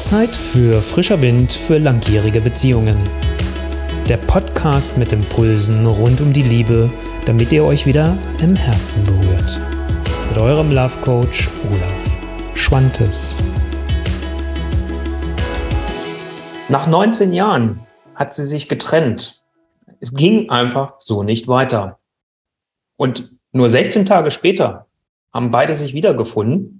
Zeit für frischer Wind für langjährige Beziehungen. Der Podcast mit Impulsen rund um die Liebe, damit ihr euch wieder im Herzen berührt. Mit eurem Love Coach Olaf Schwantes. Nach 19 Jahren hat sie sich getrennt. Es ging einfach so nicht weiter. Und nur 16 Tage später haben beide sich wiedergefunden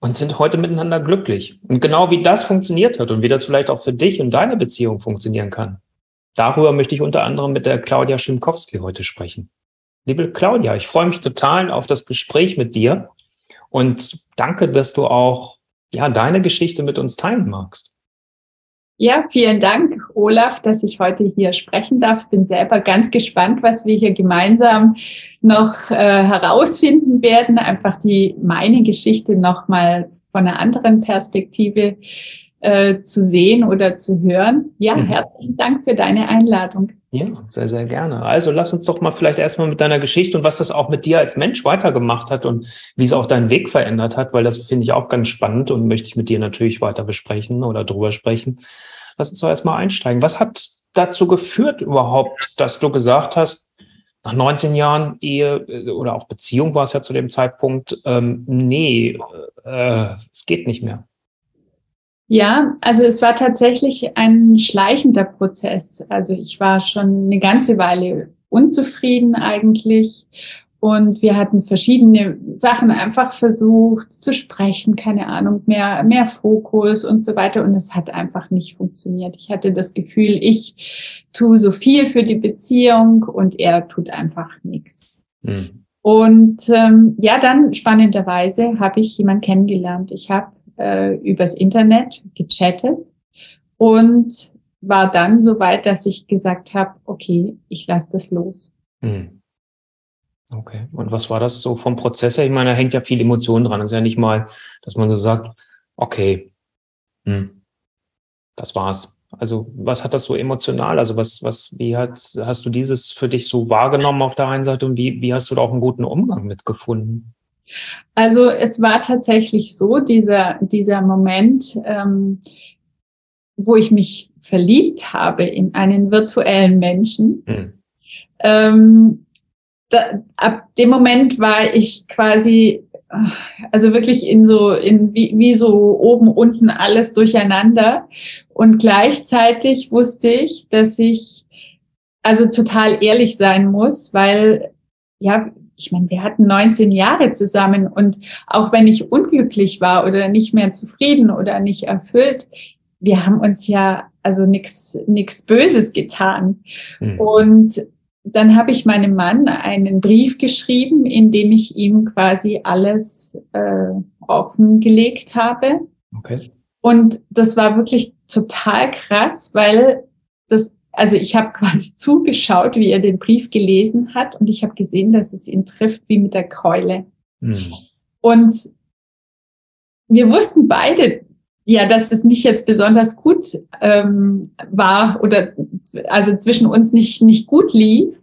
und sind heute miteinander glücklich. Und genau wie das funktioniert hat und wie das vielleicht auch für dich und deine Beziehung funktionieren kann, darüber möchte ich unter anderem mit der Claudia Schimkowski heute sprechen. Liebe Claudia, ich freue mich total auf das Gespräch mit dir und danke, dass du auch ja, deine Geschichte mit uns teilen magst. Ja, vielen Dank, Olaf, dass ich heute hier sprechen darf. Bin selber ganz gespannt, was wir hier gemeinsam noch äh, herausfinden werden. Einfach die meine Geschichte nochmal von einer anderen Perspektive äh, zu sehen oder zu hören. Ja, mhm. herzlichen Dank für deine Einladung. Ja, sehr, sehr gerne. Also lass uns doch mal vielleicht erstmal mit deiner Geschichte und was das auch mit dir als Mensch weitergemacht hat und wie es auch deinen Weg verändert hat, weil das finde ich auch ganz spannend und möchte ich mit dir natürlich weiter besprechen oder drüber sprechen. Lass uns doch erstmal einsteigen. Was hat dazu geführt überhaupt, dass du gesagt hast, nach 19 Jahren Ehe äh, oder auch Beziehung war es ja zu dem Zeitpunkt, ähm, nee, äh, es geht nicht mehr? Ja, also es war tatsächlich ein schleichender Prozess. Also ich war schon eine ganze Weile unzufrieden eigentlich und wir hatten verschiedene Sachen einfach versucht zu sprechen, keine Ahnung, mehr, mehr Fokus und so weiter. Und es hat einfach nicht funktioniert. Ich hatte das Gefühl, ich tue so viel für die Beziehung und er tut einfach nichts. Mhm. Und ähm, ja, dann spannenderweise habe ich jemanden kennengelernt. Ich habe äh, übers Internet gechattet und war dann so weit, dass ich gesagt habe, okay, ich lasse das los. Mhm. Okay. Und was war das so vom Prozess her? Ich meine, da hängt ja viel Emotion dran. Es ist ja nicht mal, dass man so sagt, okay, hm, das war's. Also, was hat das so emotional? Also, was, was, wie hat, hast du dieses für dich so wahrgenommen auf der einen Seite und wie, wie hast du da auch einen guten Umgang mitgefunden? Also, es war tatsächlich so, dieser, dieser Moment, ähm, wo ich mich verliebt habe in einen virtuellen Menschen. Hm. Ähm, da, ab dem Moment war ich quasi, also wirklich in so, in wie, wie so oben, unten alles durcheinander. Und gleichzeitig wusste ich, dass ich also total ehrlich sein muss, weil, ja, ich meine, wir hatten 19 Jahre zusammen und auch wenn ich unglücklich war oder nicht mehr zufrieden oder nicht erfüllt, wir haben uns ja also nichts nichts Böses getan. Mhm. Und dann habe ich meinem Mann einen Brief geschrieben, in dem ich ihm quasi alles äh, offengelegt habe. Okay. Und das war wirklich total krass, weil das, also ich habe quasi zugeschaut, wie er den Brief gelesen hat und ich habe gesehen, dass es ihn trifft wie mit der Keule. Hm. Und wir wussten beide, ja, dass es nicht jetzt besonders gut ähm, war oder also zwischen uns nicht, nicht gut lief.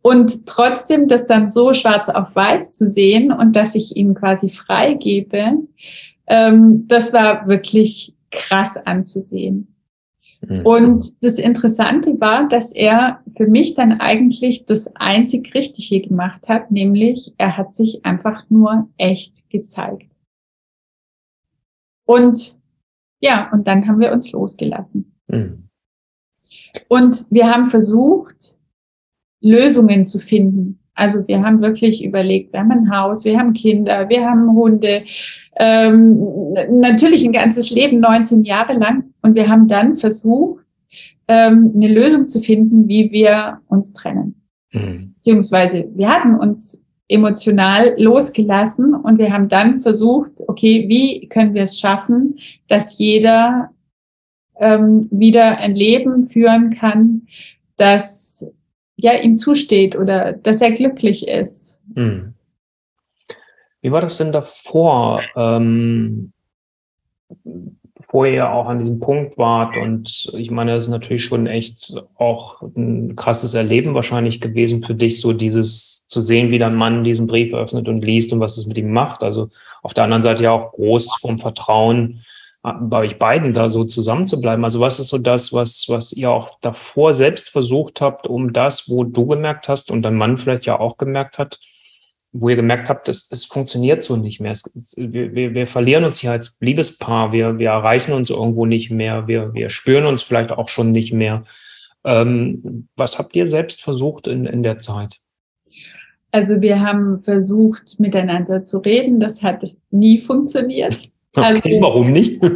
Und trotzdem das dann so schwarz auf weiß zu sehen und dass ich ihn quasi freigebe, ähm, das war wirklich krass anzusehen. Mhm. Und das Interessante war, dass er für mich dann eigentlich das einzig Richtige gemacht hat, nämlich er hat sich einfach nur echt gezeigt. Und ja, und dann haben wir uns losgelassen. Mhm. Und wir haben versucht, Lösungen zu finden. Also wir haben wirklich überlegt, wir haben ein Haus, wir haben Kinder, wir haben Hunde, ähm, natürlich ein ganzes Leben, 19 Jahre lang. Und wir haben dann versucht, ähm, eine Lösung zu finden, wie wir uns trennen. Mhm. Beziehungsweise wir hatten uns emotional losgelassen und wir haben dann versucht, okay, wie können wir es schaffen, dass jeder ähm, wieder ein Leben führen kann, das ja ihm zusteht oder dass er glücklich ist. Hm. Wie war das denn davor? Ähm, bevor ihr auch an diesem Punkt wart. Und ich meine, das ist natürlich schon echt auch ein krasses Erleben wahrscheinlich gewesen für dich, so dieses zu sehen, wie dein Mann diesen Brief öffnet und liest und was es mit ihm macht. Also auf der anderen Seite ja auch groß vom Vertrauen, bei euch beiden da so zusammen zu bleiben? Also was ist so das, was, was ihr auch davor selbst versucht habt, um das, wo du gemerkt hast und dein Mann vielleicht ja auch gemerkt hat, wo ihr gemerkt habt, es, es funktioniert so nicht mehr. Es, wir, wir, verlieren uns hier als Liebespaar, wir, wir erreichen uns irgendwo nicht mehr, wir, wir spüren uns vielleicht auch schon nicht mehr. Ähm, was habt ihr selbst versucht in, in der Zeit? Also wir haben versucht, miteinander zu reden. Das hat nie funktioniert. Okay, also, warum nicht?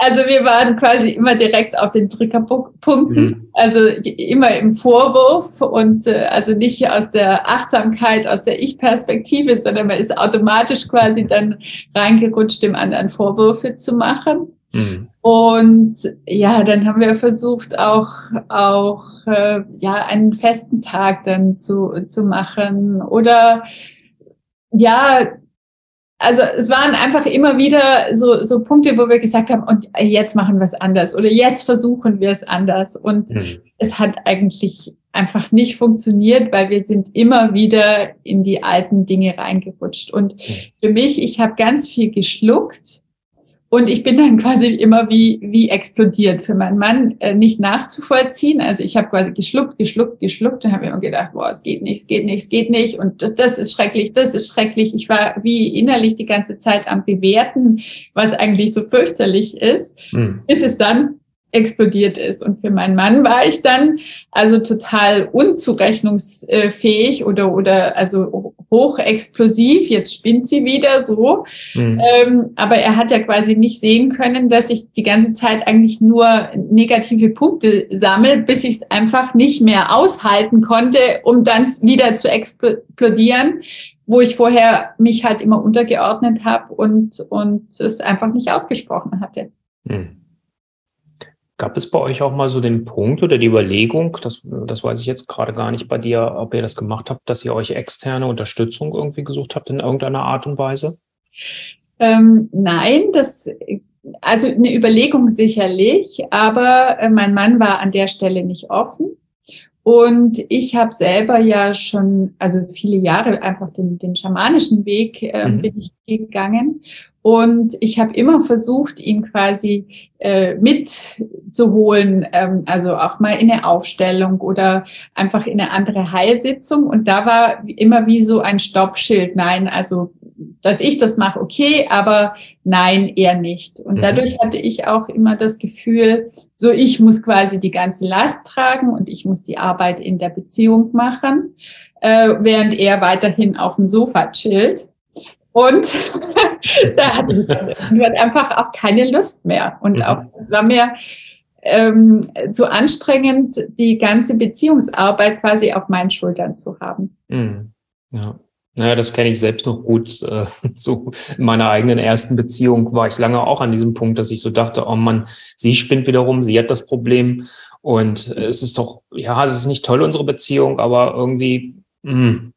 Also wir waren quasi immer direkt auf den Triggerpunkten, mhm. also immer im Vorwurf und äh, also nicht aus der Achtsamkeit, aus der Ich-Perspektive, sondern man ist automatisch quasi dann reingerutscht, dem anderen Vorwürfe zu machen. Mhm. Und ja, dann haben wir versucht, auch, auch äh, ja, einen festen Tag dann zu, zu machen oder ja, also es waren einfach immer wieder so, so Punkte, wo wir gesagt haben, und jetzt machen wir es anders oder jetzt versuchen wir es anders. Und mhm. es hat eigentlich einfach nicht funktioniert, weil wir sind immer wieder in die alten Dinge reingerutscht. Und mhm. für mich, ich habe ganz viel geschluckt und ich bin dann quasi immer wie, wie explodiert für meinen Mann, äh, nicht nachzuvollziehen. Also ich habe quasi geschluckt, geschluckt, geschluckt und habe immer gedacht, boah, es geht nicht, es geht nicht, es geht nicht. Und das ist schrecklich, das ist schrecklich. Ich war wie innerlich die ganze Zeit am Bewerten, was eigentlich so fürchterlich ist, mhm. bis es dann explodiert ist. Und für meinen Mann war ich dann also total unzurechnungsfähig oder, oder also hochexplosiv. Jetzt spinnt sie wieder so. Mhm. Ähm, aber er hat ja quasi nicht sehen können, dass ich die ganze Zeit eigentlich nur negative Punkte sammle, bis ich es einfach nicht mehr aushalten konnte, um dann wieder zu explodieren, wo ich vorher mich halt immer untergeordnet habe und, und es einfach nicht ausgesprochen hatte. Mhm. Gab es bei euch auch mal so den Punkt oder die Überlegung, das, das weiß ich jetzt gerade gar nicht bei dir, ob ihr das gemacht habt, dass ihr euch externe Unterstützung irgendwie gesucht habt in irgendeiner Art und Weise? Ähm, nein, das, also eine Überlegung sicherlich, aber äh, mein Mann war an der Stelle nicht offen. Und ich habe selber ja schon, also viele Jahre einfach den, den schamanischen Weg äh, mhm. bin ich gegangen. Und ich habe immer versucht, ihn quasi äh, mitzuholen, ähm, also auch mal in eine Aufstellung oder einfach in eine andere Heilsitzung. Und da war immer wie so ein Stoppschild. Nein, also dass ich das mache, okay, aber nein, eher nicht. Und mhm. dadurch hatte ich auch immer das Gefühl, so ich muss quasi die ganze Last tragen und ich muss die Arbeit in der Beziehung machen, äh, während er weiterhin auf dem Sofa chillt. Und da hatte ich einfach auch keine Lust mehr. Und mhm. auch es war mir ähm, zu anstrengend, die ganze Beziehungsarbeit quasi auf meinen Schultern zu haben. Mhm. Ja. Naja, das kenne ich selbst noch gut. Äh, in meiner eigenen ersten Beziehung war ich lange auch an diesem Punkt, dass ich so dachte, oh Mann, sie spinnt wiederum, sie hat das Problem. Und es ist doch, ja, es ist nicht toll, unsere Beziehung, aber irgendwie,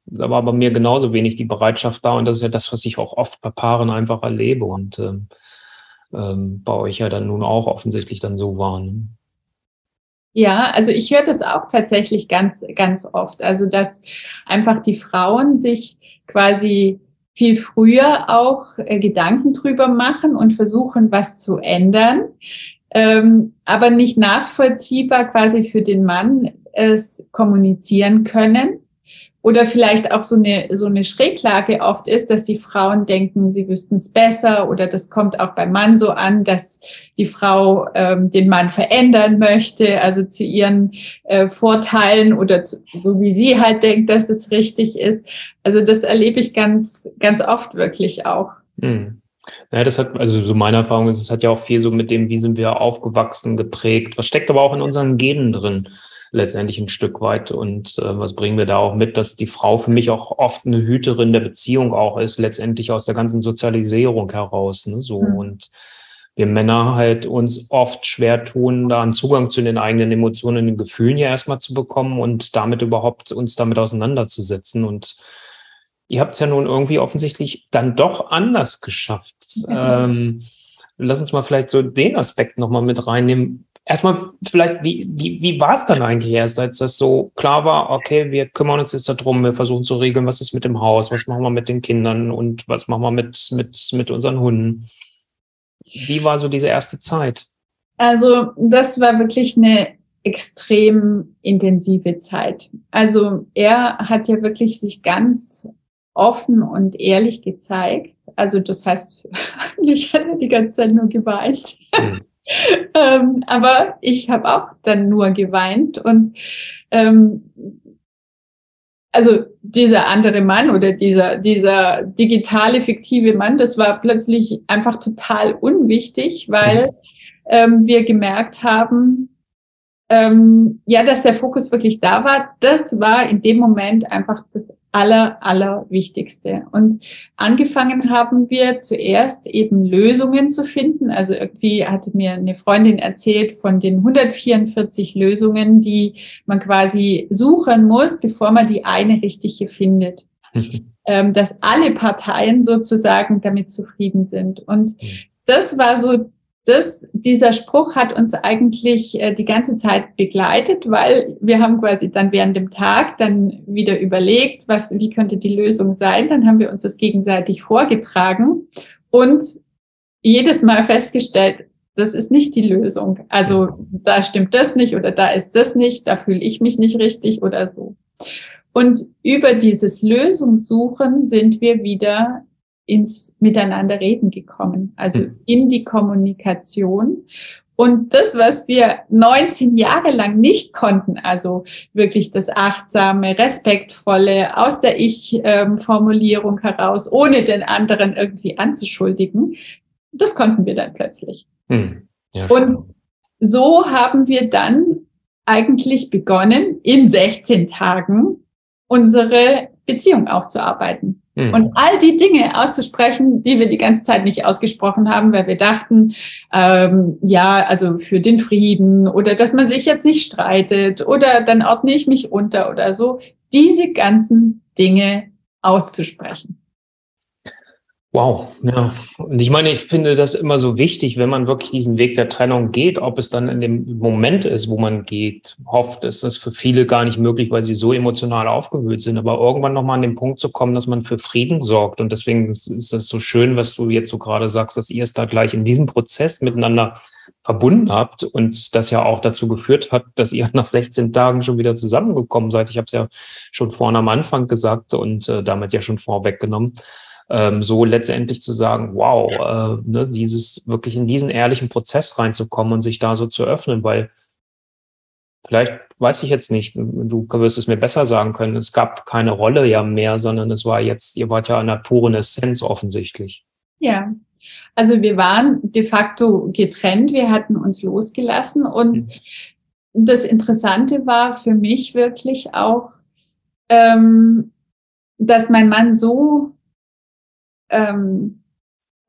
da war bei mir genauso wenig die Bereitschaft da. Und das ist ja das, was ich auch oft bei Paaren einfach erlebe und ähm, ähm, bei euch ja dann nun auch offensichtlich dann so war. Ne? Ja, also ich höre das auch tatsächlich ganz, ganz oft. Also, dass einfach die Frauen sich quasi viel früher auch äh, Gedanken drüber machen und versuchen, was zu ändern, ähm, aber nicht nachvollziehbar quasi für den Mann es kommunizieren können oder vielleicht auch so eine, so eine Schräglage oft ist, dass die Frauen denken, sie wüssten es besser oder das kommt auch beim Mann so an, dass die Frau ähm, den Mann verändern möchte, also zu ihren äh, Vorteilen oder zu, so wie sie halt denkt, dass es richtig ist. Also das erlebe ich ganz, ganz oft wirklich auch. Hm. Naja, das hat, also so meine Erfahrung ist, es hat ja auch viel so mit dem, wie sind wir aufgewachsen, geprägt. Was steckt aber auch in unseren Genen drin? Letztendlich ein Stück weit. Und äh, was bringen wir da auch mit, dass die Frau für mich auch oft eine Hüterin der Beziehung auch ist, letztendlich aus der ganzen Sozialisierung heraus. Ne? So mhm. und wir Männer halt uns oft schwer tun, da einen Zugang zu den eigenen Emotionen, den Gefühlen ja erstmal zu bekommen und damit überhaupt uns damit auseinanderzusetzen. Und ihr habt es ja nun irgendwie offensichtlich dann doch anders geschafft. Mhm. Ähm, lass uns mal vielleicht so den Aspekt nochmal mit reinnehmen erstmal vielleicht, wie, wie, wie war es dann eigentlich erst, als das so klar war, okay, wir kümmern uns jetzt darum, wir versuchen zu regeln, was ist mit dem Haus, was machen wir mit den Kindern und was machen wir mit, mit, mit unseren Hunden? Wie war so diese erste Zeit? Also das war wirklich eine extrem intensive Zeit. Also er hat ja wirklich sich ganz offen und ehrlich gezeigt. Also das heißt, eigentlich hat er die ganze Zeit nur geweint. Mhm. ähm, aber ich habe auch dann nur geweint und ähm, also dieser andere Mann oder dieser, dieser digitale, fiktive Mann, das war plötzlich einfach total unwichtig, weil mhm. ähm, wir gemerkt haben, ähm, ja, dass der Fokus wirklich da war, das war in dem Moment einfach das aller, aller Wichtigste. Und angefangen haben wir zuerst eben Lösungen zu finden. Also irgendwie hatte mir eine Freundin erzählt von den 144 Lösungen, die man quasi suchen muss, bevor man die eine richtige findet. ähm, dass alle Parteien sozusagen damit zufrieden sind. Und mhm. das war so das, dieser Spruch hat uns eigentlich äh, die ganze Zeit begleitet, weil wir haben quasi dann während dem Tag dann wieder überlegt, was, wie könnte die Lösung sein. Dann haben wir uns das gegenseitig vorgetragen und jedes Mal festgestellt, das ist nicht die Lösung. Also da stimmt das nicht oder da ist das nicht, da fühle ich mich nicht richtig oder so. Und über dieses Lösungssuchen sind wir wieder ins Miteinanderreden gekommen, also mhm. in die Kommunikation. Und das, was wir 19 Jahre lang nicht konnten, also wirklich das achtsame, respektvolle aus der Ich-Formulierung heraus, ohne den anderen irgendwie anzuschuldigen, das konnten wir dann plötzlich. Hm. Ja, Und so haben wir dann eigentlich begonnen, in 16 Tagen unsere Beziehung aufzuarbeiten. Mhm. Und all die Dinge auszusprechen, die wir die ganze Zeit nicht ausgesprochen haben, weil wir dachten, ähm, ja, also für den Frieden oder dass man sich jetzt nicht streitet oder dann ordne ich mich unter oder so, diese ganzen Dinge auszusprechen. Wow, ja. Und ich meine, ich finde das immer so wichtig, wenn man wirklich diesen Weg der Trennung geht, ob es dann in dem Moment ist, wo man geht. Hofft, ist das für viele gar nicht möglich, weil sie so emotional aufgewühlt sind. Aber irgendwann nochmal an den Punkt zu kommen, dass man für Frieden sorgt. Und deswegen ist es so schön, was du jetzt so gerade sagst, dass ihr es da gleich in diesem Prozess miteinander verbunden habt und das ja auch dazu geführt hat, dass ihr nach 16 Tagen schon wieder zusammengekommen seid. Ich habe es ja schon vorne am Anfang gesagt und äh, damit ja schon vorweggenommen ähm, so letztendlich zu sagen, wow, äh, ne, dieses wirklich in diesen ehrlichen Prozess reinzukommen und sich da so zu öffnen, weil vielleicht weiß ich jetzt nicht, du wirst es mir besser sagen können, es gab keine Rolle ja mehr, sondern es war jetzt, ihr wart ja in der puren Essenz offensichtlich. Ja, also wir waren de facto getrennt, wir hatten uns losgelassen und mhm. das Interessante war für mich wirklich auch, ähm, dass mein Mann so ähm,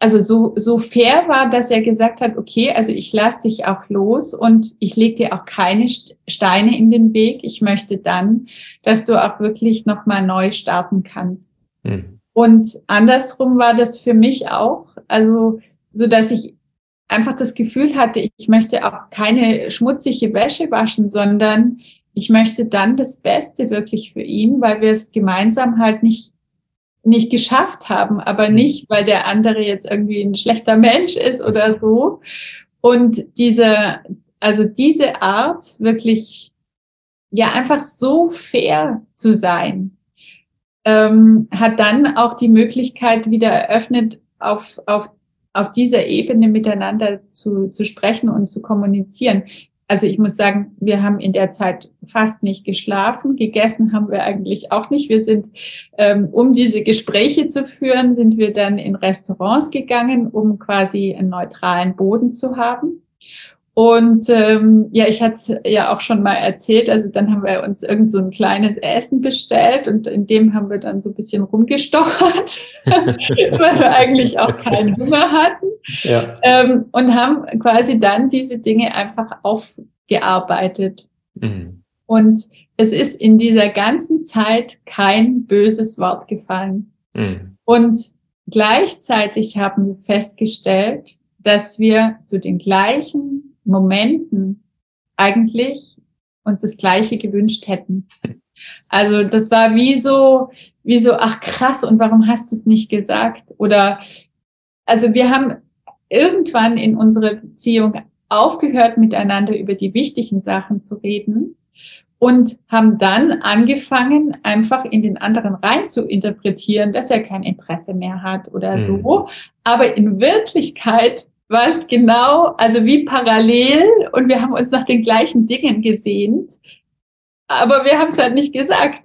also so, so fair war, dass er gesagt hat, okay, also ich lasse dich auch los und ich lege dir auch keine Steine in den Weg. Ich möchte dann, dass du auch wirklich nochmal neu starten kannst. Mhm. Und andersrum war das für mich auch, also so dass ich einfach das Gefühl hatte, ich möchte auch keine schmutzige Wäsche waschen, sondern ich möchte dann das Beste wirklich für ihn, weil wir es gemeinsam halt nicht nicht geschafft haben, aber mhm. nicht, weil der andere jetzt irgendwie ein schlechter Mensch ist oder so. Und diese, also diese Art wirklich, ja, einfach so fair zu sein, ähm, hat dann auch die Möglichkeit wieder eröffnet, auf, auf, auf dieser Ebene miteinander zu, zu sprechen und zu kommunizieren also ich muss sagen, wir haben in der Zeit fast nicht geschlafen. Gegessen haben wir eigentlich auch nicht. Wir sind, ähm, um diese Gespräche zu führen, sind wir dann in Restaurants gegangen, um quasi einen neutralen Boden zu haben. Und ähm, ja, ich hatte es ja auch schon mal erzählt, also dann haben wir uns irgend so ein kleines Essen bestellt und in dem haben wir dann so ein bisschen rumgestochert, weil wir eigentlich auch keinen Hunger hatten. Ja. Ähm, und haben quasi dann diese Dinge einfach aufgearbeitet. Mhm. Und es ist in dieser ganzen Zeit kein böses Wort gefallen. Mhm. Und gleichzeitig haben wir festgestellt, dass wir zu den gleichen Momenten eigentlich uns das Gleiche gewünscht hätten. Also das war wie so, wie so, ach krass, und warum hast du es nicht gesagt? Oder also wir haben irgendwann in unserer Beziehung aufgehört, miteinander über die wichtigen Sachen zu reden und haben dann angefangen, einfach in den anderen rein zu interpretieren, dass er kein Interesse mehr hat oder mhm. so. Aber in Wirklichkeit war es genau, also wie parallel und wir haben uns nach den gleichen Dingen gesehnt, aber wir haben es halt nicht gesagt.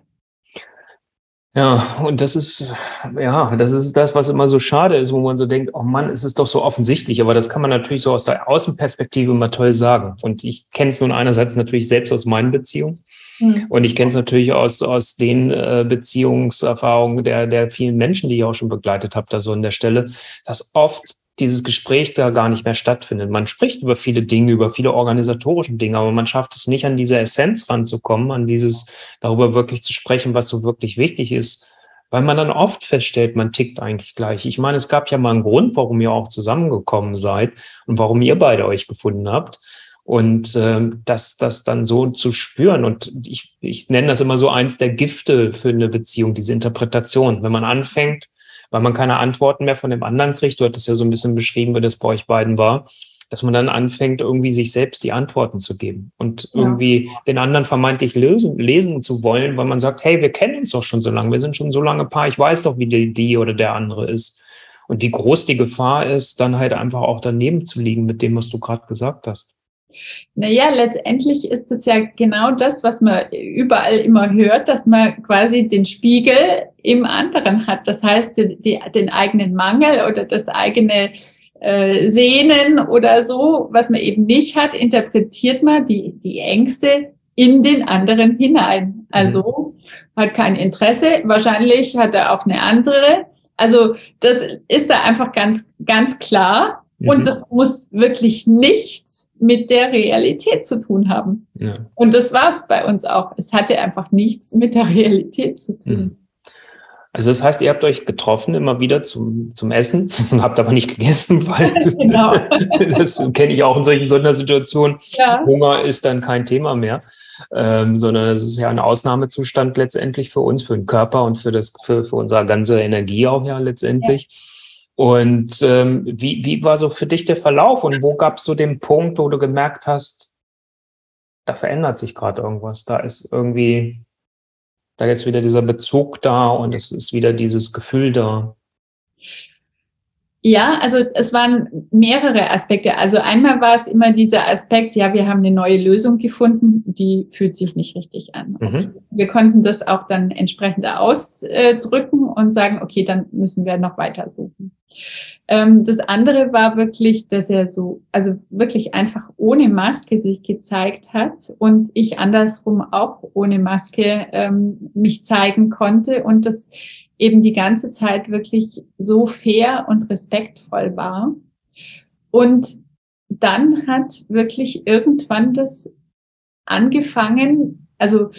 Ja, und das ist, ja, das ist das, was immer so schade ist, wo man so denkt, oh Mann, es ist doch so offensichtlich, aber das kann man natürlich so aus der Außenperspektive immer toll sagen. Und ich kenne es nun einerseits natürlich selbst aus meinen Beziehungen. Mhm. Und ich kenne es natürlich aus, aus den äh, Beziehungserfahrungen der, der vielen Menschen, die ich auch schon begleitet habe, da so an der Stelle, dass oft dieses Gespräch da gar nicht mehr stattfindet. Man spricht über viele Dinge, über viele organisatorische Dinge, aber man schafft es nicht, an diese Essenz ranzukommen, an dieses darüber wirklich zu sprechen, was so wirklich wichtig ist, weil man dann oft feststellt, man tickt eigentlich gleich. Ich meine, es gab ja mal einen Grund, warum ihr auch zusammengekommen seid und warum ihr beide euch gefunden habt. Und äh, das, das dann so zu spüren. Und ich, ich nenne das immer so eins der Gifte für eine Beziehung, diese Interpretation. Wenn man anfängt, weil man keine Antworten mehr von dem anderen kriegt. Du hattest ja so ein bisschen beschrieben, wie das bei euch beiden war, dass man dann anfängt, irgendwie sich selbst die Antworten zu geben und ja. irgendwie den anderen vermeintlich lösen, lesen zu wollen, weil man sagt, hey, wir kennen uns doch schon so lange, wir sind schon so lange Paar, ich weiß doch, wie die, die oder der andere ist. Und wie groß die Gefahr ist, dann halt einfach auch daneben zu liegen mit dem, was du gerade gesagt hast. Naja, letztendlich ist es ja genau das, was man überall immer hört, dass man quasi den Spiegel im anderen hat. Das heißt, die, die, den eigenen Mangel oder das eigene äh, Sehnen oder so, was man eben nicht hat, interpretiert man die, die Ängste in den anderen hinein. Also mhm. hat kein Interesse, wahrscheinlich hat er auch eine andere. Also das ist da einfach ganz, ganz klar. Mhm. Und das muss wirklich nichts mit der Realität zu tun haben. Ja. Und das war es bei uns auch. Es hatte einfach nichts mit der Realität zu tun. Mhm. Also das heißt, ihr habt euch getroffen immer wieder zum, zum Essen und habt aber nicht gegessen, weil genau. das kenne ich auch in solchen Sondersituationen. Ja. Hunger ist dann kein Thema mehr, ähm, sondern es ist ja ein Ausnahmezustand letztendlich für uns, für den Körper und für das, für, für unsere ganze Energie auch ja letztendlich. Ja. Und ähm, wie, wie war so für dich der Verlauf und wo gab es so den Punkt, wo du gemerkt hast, da verändert sich gerade irgendwas, da ist irgendwie, da ist wieder dieser Bezug da und es ist wieder dieses Gefühl da. Ja, also es waren mehrere Aspekte. Also einmal war es immer dieser Aspekt, ja, wir haben eine neue Lösung gefunden, die fühlt sich nicht richtig an. Mhm. Wir konnten das auch dann entsprechend ausdrücken und sagen, okay, dann müssen wir noch weiter suchen. Ähm, das andere war wirklich, dass er so, also wirklich einfach ohne Maske sich gezeigt hat und ich andersrum auch ohne Maske ähm, mich zeigen konnte und das eben die ganze Zeit wirklich so fair und respektvoll war. Und dann hat wirklich irgendwann das angefangen, also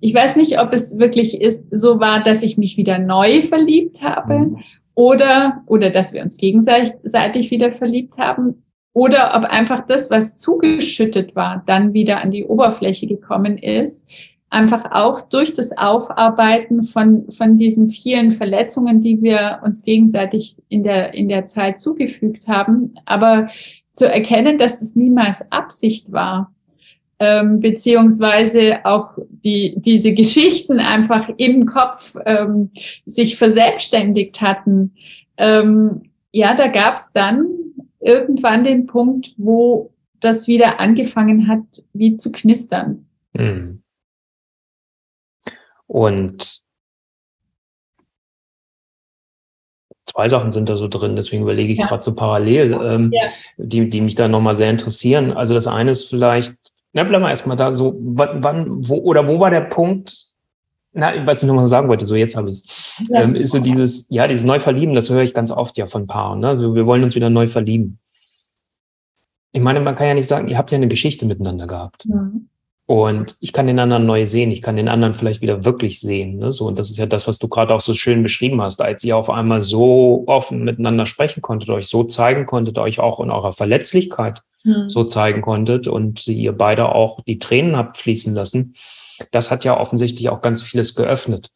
ich weiß nicht, ob es wirklich ist, so war, dass ich mich wieder neu verliebt habe mhm. oder, oder dass wir uns gegenseitig wieder verliebt haben oder ob einfach das, was zugeschüttet war, dann wieder an die Oberfläche gekommen ist, einfach auch durch das Aufarbeiten von, von diesen vielen Verletzungen, die wir uns gegenseitig in der, in der Zeit zugefügt haben, aber zu erkennen, dass es niemals Absicht war, ähm, beziehungsweise auch die, diese Geschichten einfach im Kopf ähm, sich verselbstständigt hatten. Ähm, ja, da gab es dann irgendwann den Punkt, wo das wieder angefangen hat, wie zu knistern. Mhm. Und zwei Sachen sind da so drin, deswegen überlege ich ja. gerade so parallel, ähm, ja. die, die mich da nochmal sehr interessieren. Also das eine ist vielleicht, na, bleiben wir erstmal da, so, wann, wo, oder wo war der Punkt, na, was ich nochmal sagen wollte, so jetzt habe ich es, ja. ähm, ist so dieses, ja, dieses Neuverlieben, das höre ich ganz oft ja von Paaren, ne? Also wir wollen uns wieder neu verlieben. Ich meine, man kann ja nicht sagen, ihr habt ja eine Geschichte miteinander gehabt. Ja. Und ich kann den anderen neu sehen, ich kann den anderen vielleicht wieder wirklich sehen. Ne? So, und das ist ja das, was du gerade auch so schön beschrieben hast, als ihr auf einmal so offen miteinander sprechen konntet, euch so zeigen konntet, euch auch in eurer Verletzlichkeit mhm. so zeigen konntet und ihr beide auch die Tränen habt fließen lassen. Das hat ja offensichtlich auch ganz vieles geöffnet.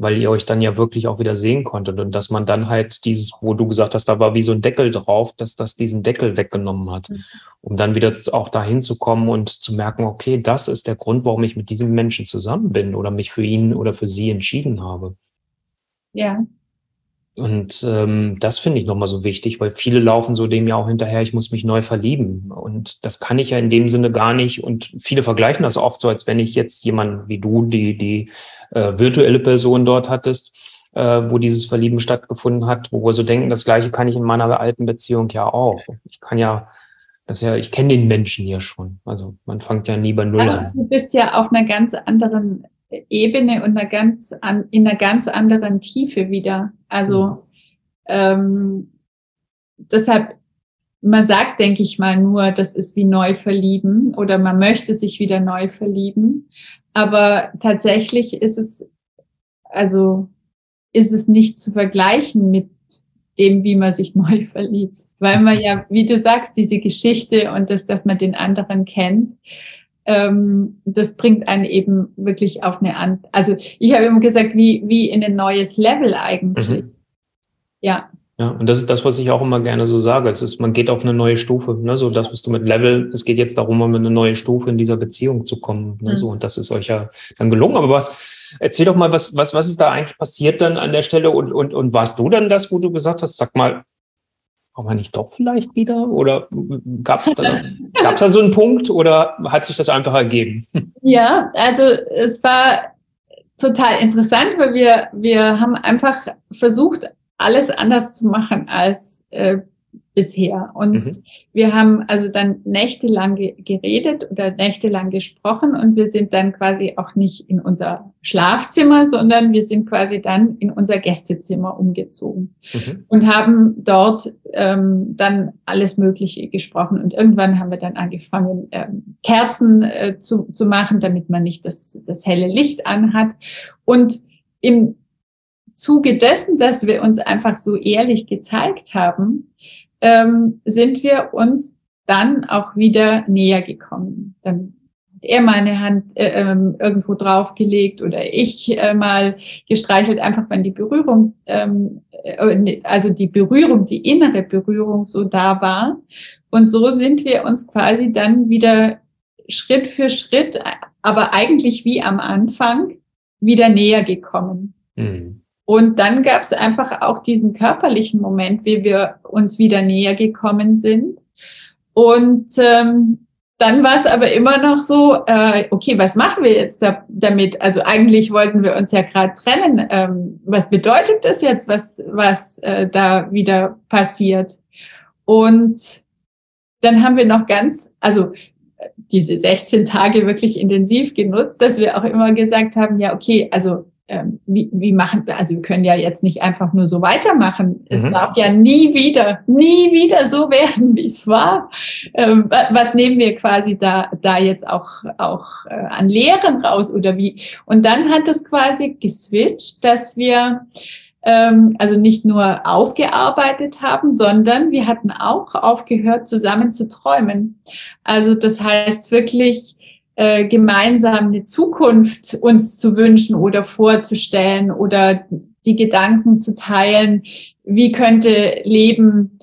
Weil ihr euch dann ja wirklich auch wieder sehen konntet und dass man dann halt dieses, wo du gesagt hast, da war wie so ein Deckel drauf, dass das diesen Deckel weggenommen hat, mhm. um dann wieder auch dahin zu kommen und zu merken, okay, das ist der Grund, warum ich mit diesem Menschen zusammen bin oder mich für ihn oder für sie entschieden habe. Ja. Und ähm, das finde ich nochmal so wichtig, weil viele laufen so dem ja auch hinterher, ich muss mich neu verlieben. Und das kann ich ja in dem Sinne gar nicht. Und viele vergleichen das oft so, als wenn ich jetzt jemanden wie du, die, die äh, virtuelle Person dort hattest, äh, wo dieses Verlieben stattgefunden hat, wo wir so denken, das gleiche kann ich in meiner alten Beziehung ja auch. Ich kann ja, das ja, ich kenne den Menschen hier schon. Also man fängt ja nie bei Null also, an. Du bist ja auf einer ganz anderen Ebene und einer ganz an, in einer ganz anderen Tiefe wieder. Also mhm. ähm, deshalb, man sagt, denke ich mal, nur, das ist wie neu verlieben oder man möchte sich wieder neu verlieben. Aber tatsächlich ist es, also ist es nicht zu vergleichen mit dem, wie man sich neu verliebt. Weil man ja, wie du sagst, diese Geschichte und das, dass man den anderen kennt, ähm, das bringt einen eben wirklich auf eine an. Also ich habe immer gesagt, wie, wie in ein neues Level eigentlich. Mhm. Ja. Ja, und das ist das, was ich auch immer gerne so sage. Es ist, man geht auf eine neue Stufe, ne? So das, was du mit Level, es geht jetzt darum, um eine neue Stufe in dieser Beziehung zu kommen. Ne? Mhm. So, und das ist euch ja dann gelungen. Aber was, erzähl doch mal, was, was, was ist da eigentlich passiert dann an der Stelle? Und, und, und warst du dann das, wo du gesagt hast, sag mal, aber nicht doch vielleicht wieder? Oder gab es da, da so einen Punkt oder hat sich das einfach ergeben? Ja, also es war total interessant, weil wir, wir haben einfach versucht, alles anders zu machen als äh, bisher. Und mhm. wir haben also dann nächtelang geredet oder nächtelang gesprochen und wir sind dann quasi auch nicht in unser Schlafzimmer, sondern wir sind quasi dann in unser Gästezimmer umgezogen mhm. und haben dort ähm, dann alles Mögliche gesprochen. Und irgendwann haben wir dann angefangen, ähm, Kerzen äh, zu, zu machen, damit man nicht das, das helle Licht anhat. Und im Zuge dessen, dass wir uns einfach so ehrlich gezeigt haben, ähm, sind wir uns dann auch wieder näher gekommen. Dann hat er meine Hand äh, ähm, irgendwo draufgelegt oder ich äh, mal gestreichelt, einfach wenn die Berührung, ähm, äh, also die Berührung, die innere Berührung so da war. Und so sind wir uns quasi dann wieder Schritt für Schritt, aber eigentlich wie am Anfang, wieder näher gekommen. Mhm. Und dann gab es einfach auch diesen körperlichen Moment, wie wir uns wieder näher gekommen sind. Und ähm, dann war es aber immer noch so, äh, okay, was machen wir jetzt da, damit? Also eigentlich wollten wir uns ja gerade trennen. Ähm, was bedeutet das jetzt, was, was äh, da wieder passiert? Und dann haben wir noch ganz, also diese 16 Tage wirklich intensiv genutzt, dass wir auch immer gesagt haben, ja, okay, also ähm, wie, wie machen, also wir können ja jetzt nicht einfach nur so weitermachen. Es mhm. darf ja nie wieder, nie wieder so werden, wie es war. Ähm, was nehmen wir quasi da, da jetzt auch, auch äh, an Lehren raus oder wie? Und dann hat es quasi geswitcht, dass wir ähm, also nicht nur aufgearbeitet haben, sondern wir hatten auch aufgehört, zusammen zu träumen. Also das heißt wirklich, äh, gemeinsam eine Zukunft uns zu wünschen oder vorzustellen oder die Gedanken zu teilen, wie könnte Leben,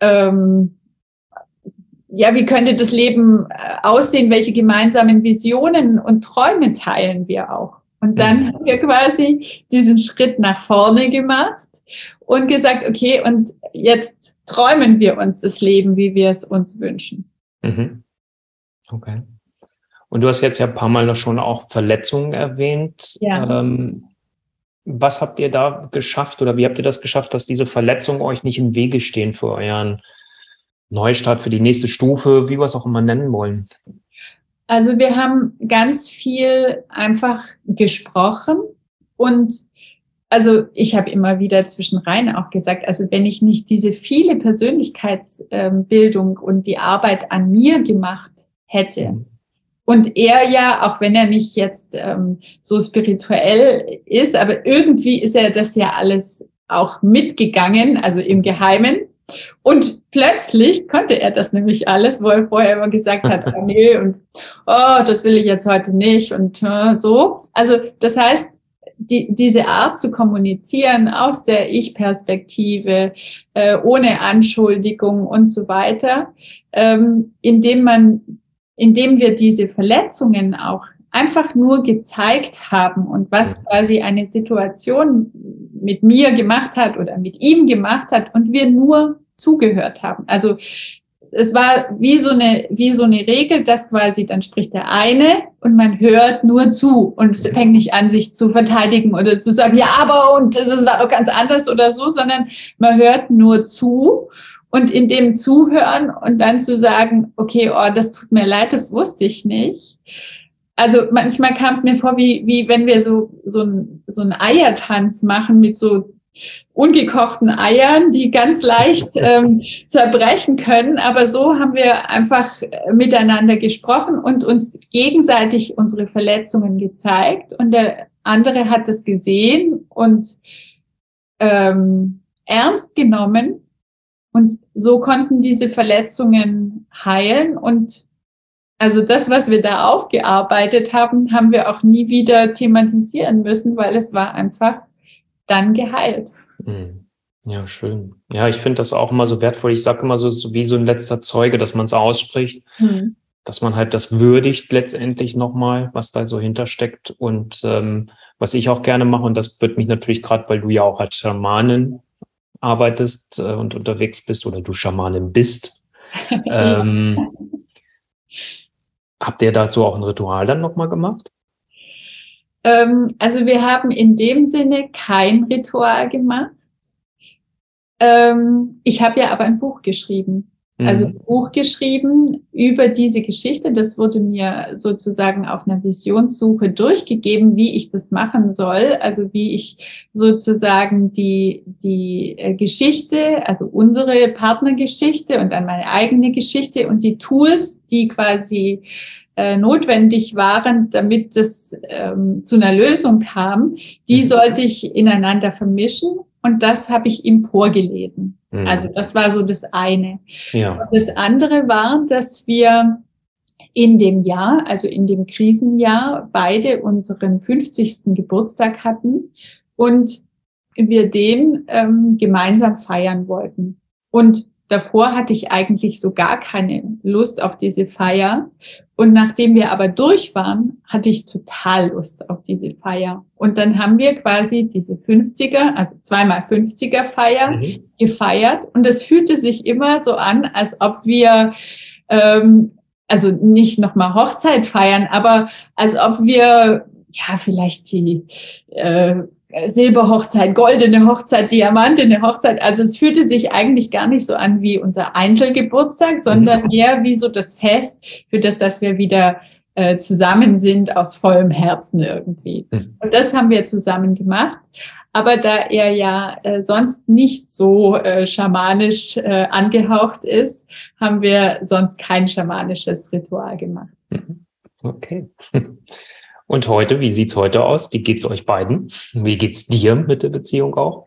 ähm, ja, wie könnte das Leben äh, aussehen, welche gemeinsamen Visionen und Träume teilen wir auch. Und dann mhm. haben wir quasi diesen Schritt nach vorne gemacht und gesagt, okay, und jetzt träumen wir uns das Leben, wie wir es uns wünschen. Mhm. Okay. Und du hast jetzt ja ein paar Mal noch schon auch Verletzungen erwähnt. Ja. Ähm, was habt ihr da geschafft oder wie habt ihr das geschafft, dass diese Verletzungen euch nicht im Wege stehen für euren Neustart, für die nächste Stufe, wie wir es auch immer nennen wollen? Also wir haben ganz viel einfach gesprochen und also ich habe immer wieder zwischenrein auch gesagt, also wenn ich nicht diese viele Persönlichkeitsbildung und die Arbeit an mir gemacht hätte, mhm. Und er ja, auch wenn er nicht jetzt ähm, so spirituell ist, aber irgendwie ist er das ja alles auch mitgegangen, also im Geheimen. Und plötzlich konnte er das nämlich alles, wo er vorher immer gesagt hat, oh nee, und oh, das will ich jetzt heute nicht und äh, so. Also das heißt, die, diese Art zu kommunizieren aus der Ich-Perspektive, äh, ohne Anschuldigung und so weiter, ähm, indem man, indem wir diese Verletzungen auch einfach nur gezeigt haben und was quasi eine Situation mit mir gemacht hat oder mit ihm gemacht hat und wir nur zugehört haben. Also es war wie so eine, wie so eine Regel, dass quasi dann spricht der eine und man hört nur zu und es fängt nicht an, sich zu verteidigen oder zu sagen, ja, aber und es war doch ganz anders oder so, sondern man hört nur zu und in dem Zuhören und dann zu sagen, okay, oh, das tut mir leid, das wusste ich nicht. Also manchmal kam es mir vor, wie, wie wenn wir so, so, ein, so einen Eiertanz machen mit so ungekochten Eiern, die ganz leicht ähm, zerbrechen können. Aber so haben wir einfach äh, miteinander gesprochen und uns gegenseitig unsere Verletzungen gezeigt. Und der andere hat es gesehen und ähm, ernst genommen. Und so konnten diese Verletzungen heilen. Und also das, was wir da aufgearbeitet haben, haben wir auch nie wieder thematisieren müssen, weil es war einfach dann geheilt. Hm. Ja, schön. Ja, ich finde das auch immer so wertvoll. Ich sage immer so, so wie so ein letzter Zeuge, dass man es ausspricht, mhm. dass man halt das würdigt letztendlich nochmal, was da so hintersteckt. Und ähm, was ich auch gerne mache, und das wird mich natürlich gerade, weil du ja auch als Schamanin arbeitest äh, und unterwegs bist oder du Schamanin bist, ähm, habt ihr dazu auch ein Ritual dann nochmal gemacht? Ähm, also wir haben in dem Sinne kein Ritual gemacht. Ähm, ich habe ja aber ein Buch geschrieben. Also mhm. ein Buch geschrieben über diese Geschichte. Das wurde mir sozusagen auf einer Visionssuche durchgegeben, wie ich das machen soll. Also wie ich sozusagen die, die äh, Geschichte, also unsere Partnergeschichte und dann meine eigene Geschichte und die Tools, die quasi äh, notwendig waren, damit es ähm, zu einer Lösung kam, die mhm. sollte ich ineinander vermischen und das habe ich ihm vorgelesen. Mhm. Also das war so das eine. Ja. Das andere war, dass wir in dem Jahr, also in dem Krisenjahr, beide unseren 50. Geburtstag hatten und wir den ähm, gemeinsam feiern wollten. Und davor hatte ich eigentlich so gar keine Lust auf diese Feier. Und nachdem wir aber durch waren, hatte ich total Lust auf diese Feier. Und dann haben wir quasi diese 50er, also zweimal 50er Feier mhm. gefeiert. Und es fühlte sich immer so an, als ob wir, ähm, also nicht nochmal Hochzeit feiern, aber als ob wir ja, vielleicht die äh, Silberhochzeit, goldene Hochzeit, diamantene Hochzeit. Also es fühlte sich eigentlich gar nicht so an wie unser Einzelgeburtstag, sondern mhm. eher wie so das Fest, für das, dass wir wieder äh, zusammen sind aus vollem Herzen irgendwie. Mhm. Und das haben wir zusammen gemacht. Aber da er ja äh, sonst nicht so äh, schamanisch äh, angehaucht ist, haben wir sonst kein schamanisches Ritual gemacht. Mhm. Okay. Und heute, wie sieht's heute aus? Wie geht's euch beiden? Wie geht's dir mit der Beziehung auch?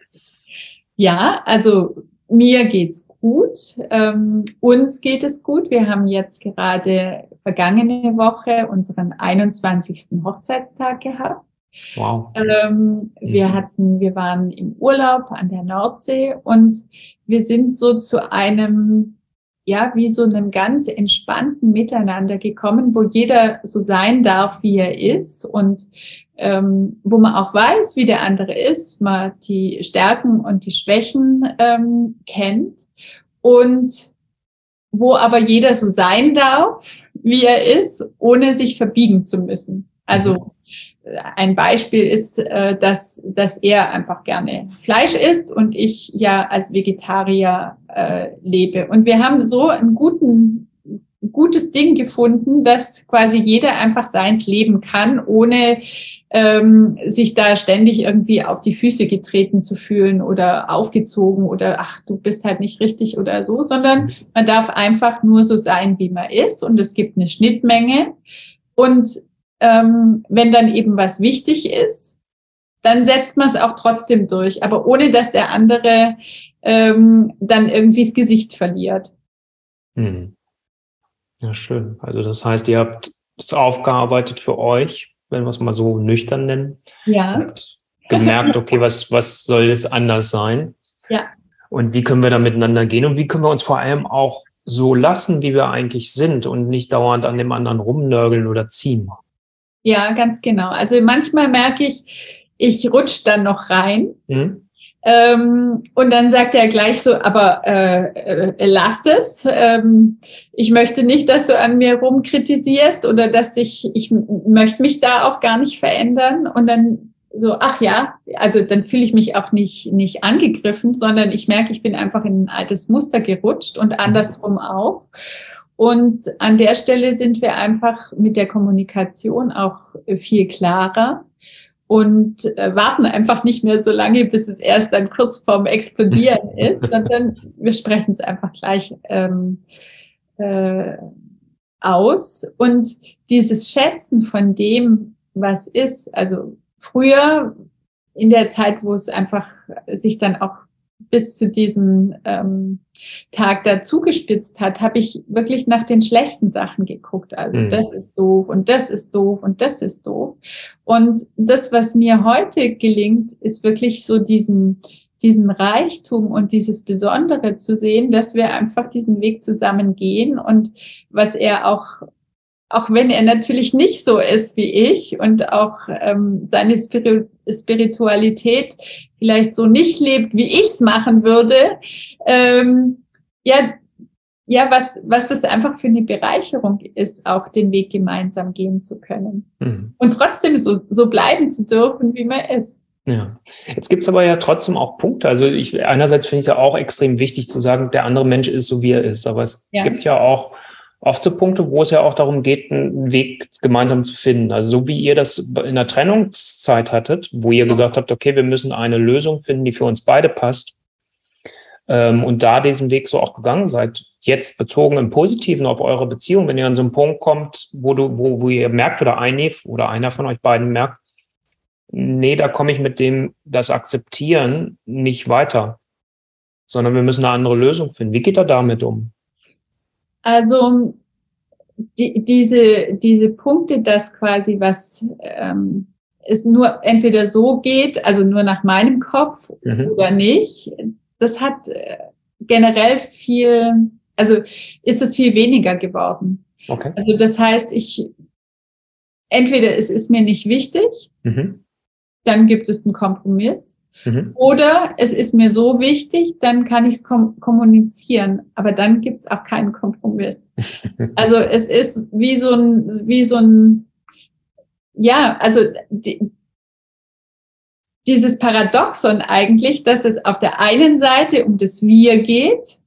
Ja, also mir geht's gut. Ähm, uns geht es gut. Wir haben jetzt gerade vergangene Woche unseren 21. Hochzeitstag gehabt. Wow. Ähm, wir mhm. hatten, wir waren im Urlaub an der Nordsee und wir sind so zu einem ja, wie so einem ganz entspannten Miteinander gekommen, wo jeder so sein darf, wie er ist und ähm, wo man auch weiß, wie der andere ist, man die Stärken und die Schwächen ähm, kennt und wo aber jeder so sein darf, wie er ist, ohne sich verbiegen zu müssen. Also ein Beispiel ist, äh, dass, dass er einfach gerne Fleisch isst und ich ja als Vegetarier äh, lebe. Und wir haben so ein guten, gutes Ding gefunden, dass quasi jeder einfach seins leben kann, ohne ähm, sich da ständig irgendwie auf die Füße getreten zu fühlen oder aufgezogen oder ach, du bist halt nicht richtig oder so, sondern man darf einfach nur so sein, wie man ist und es gibt eine Schnittmenge. Und ähm, wenn dann eben was wichtig ist, dann setzt man es auch trotzdem durch, aber ohne dass der andere ähm, dann irgendwie das Gesicht verliert. Hm. Ja, schön. Also das heißt, ihr habt es aufgearbeitet für euch, wenn wir es mal so nüchtern nennen. Ja. Und gemerkt, okay, was, was soll das anders sein? Ja. Und wie können wir da miteinander gehen? Und wie können wir uns vor allem auch so lassen, wie wir eigentlich sind und nicht dauernd an dem anderen rumnörgeln oder ziehen? Ja, ganz genau. Also manchmal merke ich, ich rutsche dann noch rein. Mhm. Ähm, und dann sagt er gleich so, aber äh, äh, lasst es. Ähm, ich möchte nicht, dass du an mir rumkritisierst oder dass ich, ich möchte mich da auch gar nicht verändern. Und dann so, ach ja, also dann fühle ich mich auch nicht, nicht angegriffen, sondern ich merke, ich bin einfach in ein altes Muster gerutscht und andersrum auch. Und an der Stelle sind wir einfach mit der Kommunikation auch viel klarer und äh, warten einfach nicht mehr so lange, bis es erst dann kurz vorm Explodieren ist, sondern wir sprechen es einfach gleich ähm, äh, aus. Und dieses Schätzen von dem, was ist, also früher in der Zeit, wo es einfach sich dann auch bis zu diesem ähm, Tag dazu gespitzt hat, habe ich wirklich nach den schlechten Sachen geguckt. Also mhm. das ist doof und das ist doof und das ist doof. Und das, was mir heute gelingt, ist wirklich so diesen diesen Reichtum und dieses Besondere zu sehen, dass wir einfach diesen Weg zusammen gehen und was er auch auch wenn er natürlich nicht so ist wie ich und auch ähm, seine Spiri Spiritualität vielleicht so nicht lebt, wie ich es machen würde, ähm, ja, ja, was, was es einfach für eine Bereicherung ist, auch den Weg gemeinsam gehen zu können. Mhm. Und trotzdem so, so bleiben zu dürfen, wie man ist. Ja, jetzt gibt's aber ja trotzdem auch Punkte. Also ich einerseits finde ich es ja auch extrem wichtig zu sagen, der andere Mensch ist so wie er ist. Aber es ja. gibt ja auch oft so Punkte, wo es ja auch darum geht, einen Weg gemeinsam zu finden. Also so wie ihr das in der Trennungszeit hattet, wo ihr gesagt habt, okay, wir müssen eine Lösung finden, die für uns beide passt. Ähm, und da diesen Weg so auch gegangen seid, jetzt bezogen im Positiven auf eure Beziehung, wenn ihr an so einen Punkt kommt, wo du, wo, wo ihr merkt oder eine oder einer von euch beiden merkt, nee, da komme ich mit dem das Akzeptieren nicht weiter, sondern wir müssen eine andere Lösung finden. Wie geht er damit um? Also die, diese, diese Punkte, dass quasi was ähm, es nur entweder so geht, also nur nach meinem Kopf mhm. oder nicht, das hat äh, generell viel, also ist es viel weniger geworden. Okay. Also das heißt, ich entweder es ist mir nicht wichtig, mhm. dann gibt es einen Kompromiss. Mhm. Oder es ist mir so wichtig, dann kann ich es kom kommunizieren, aber dann gibt es auch keinen Kompromiss. also es ist wie so ein, wie so ein, ja, also die, dieses Paradoxon eigentlich, dass es auf der einen Seite um das Wir geht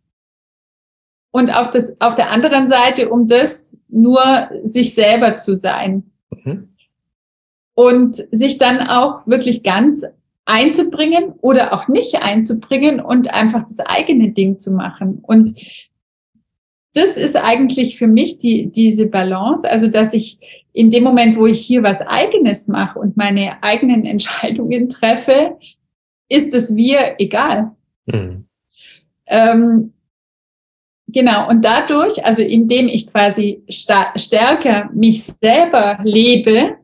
und auf, das, auf der anderen Seite um das nur sich selber zu sein. Mhm. Und sich dann auch wirklich ganz einzubringen oder auch nicht einzubringen und einfach das eigene Ding zu machen. Und das ist eigentlich für mich die, diese Balance, also dass ich in dem Moment, wo ich hier was eigenes mache und meine eigenen Entscheidungen treffe, ist es wir egal. Mhm. Ähm, genau, und dadurch, also indem ich quasi stärker mich selber lebe,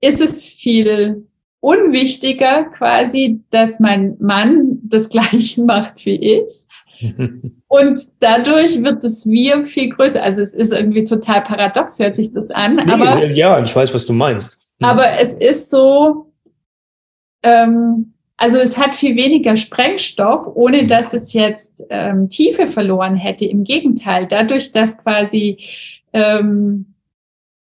ist es viel unwichtiger quasi, dass mein Mann das Gleiche macht wie ich. Und dadurch wird das Wir viel größer. Also es ist irgendwie total paradox, hört sich das an. Nee, aber, ja, ich weiß, was du meinst. Aber es ist so, ähm, also es hat viel weniger Sprengstoff, ohne mhm. dass es jetzt ähm, Tiefe verloren hätte. Im Gegenteil, dadurch, dass quasi ähm,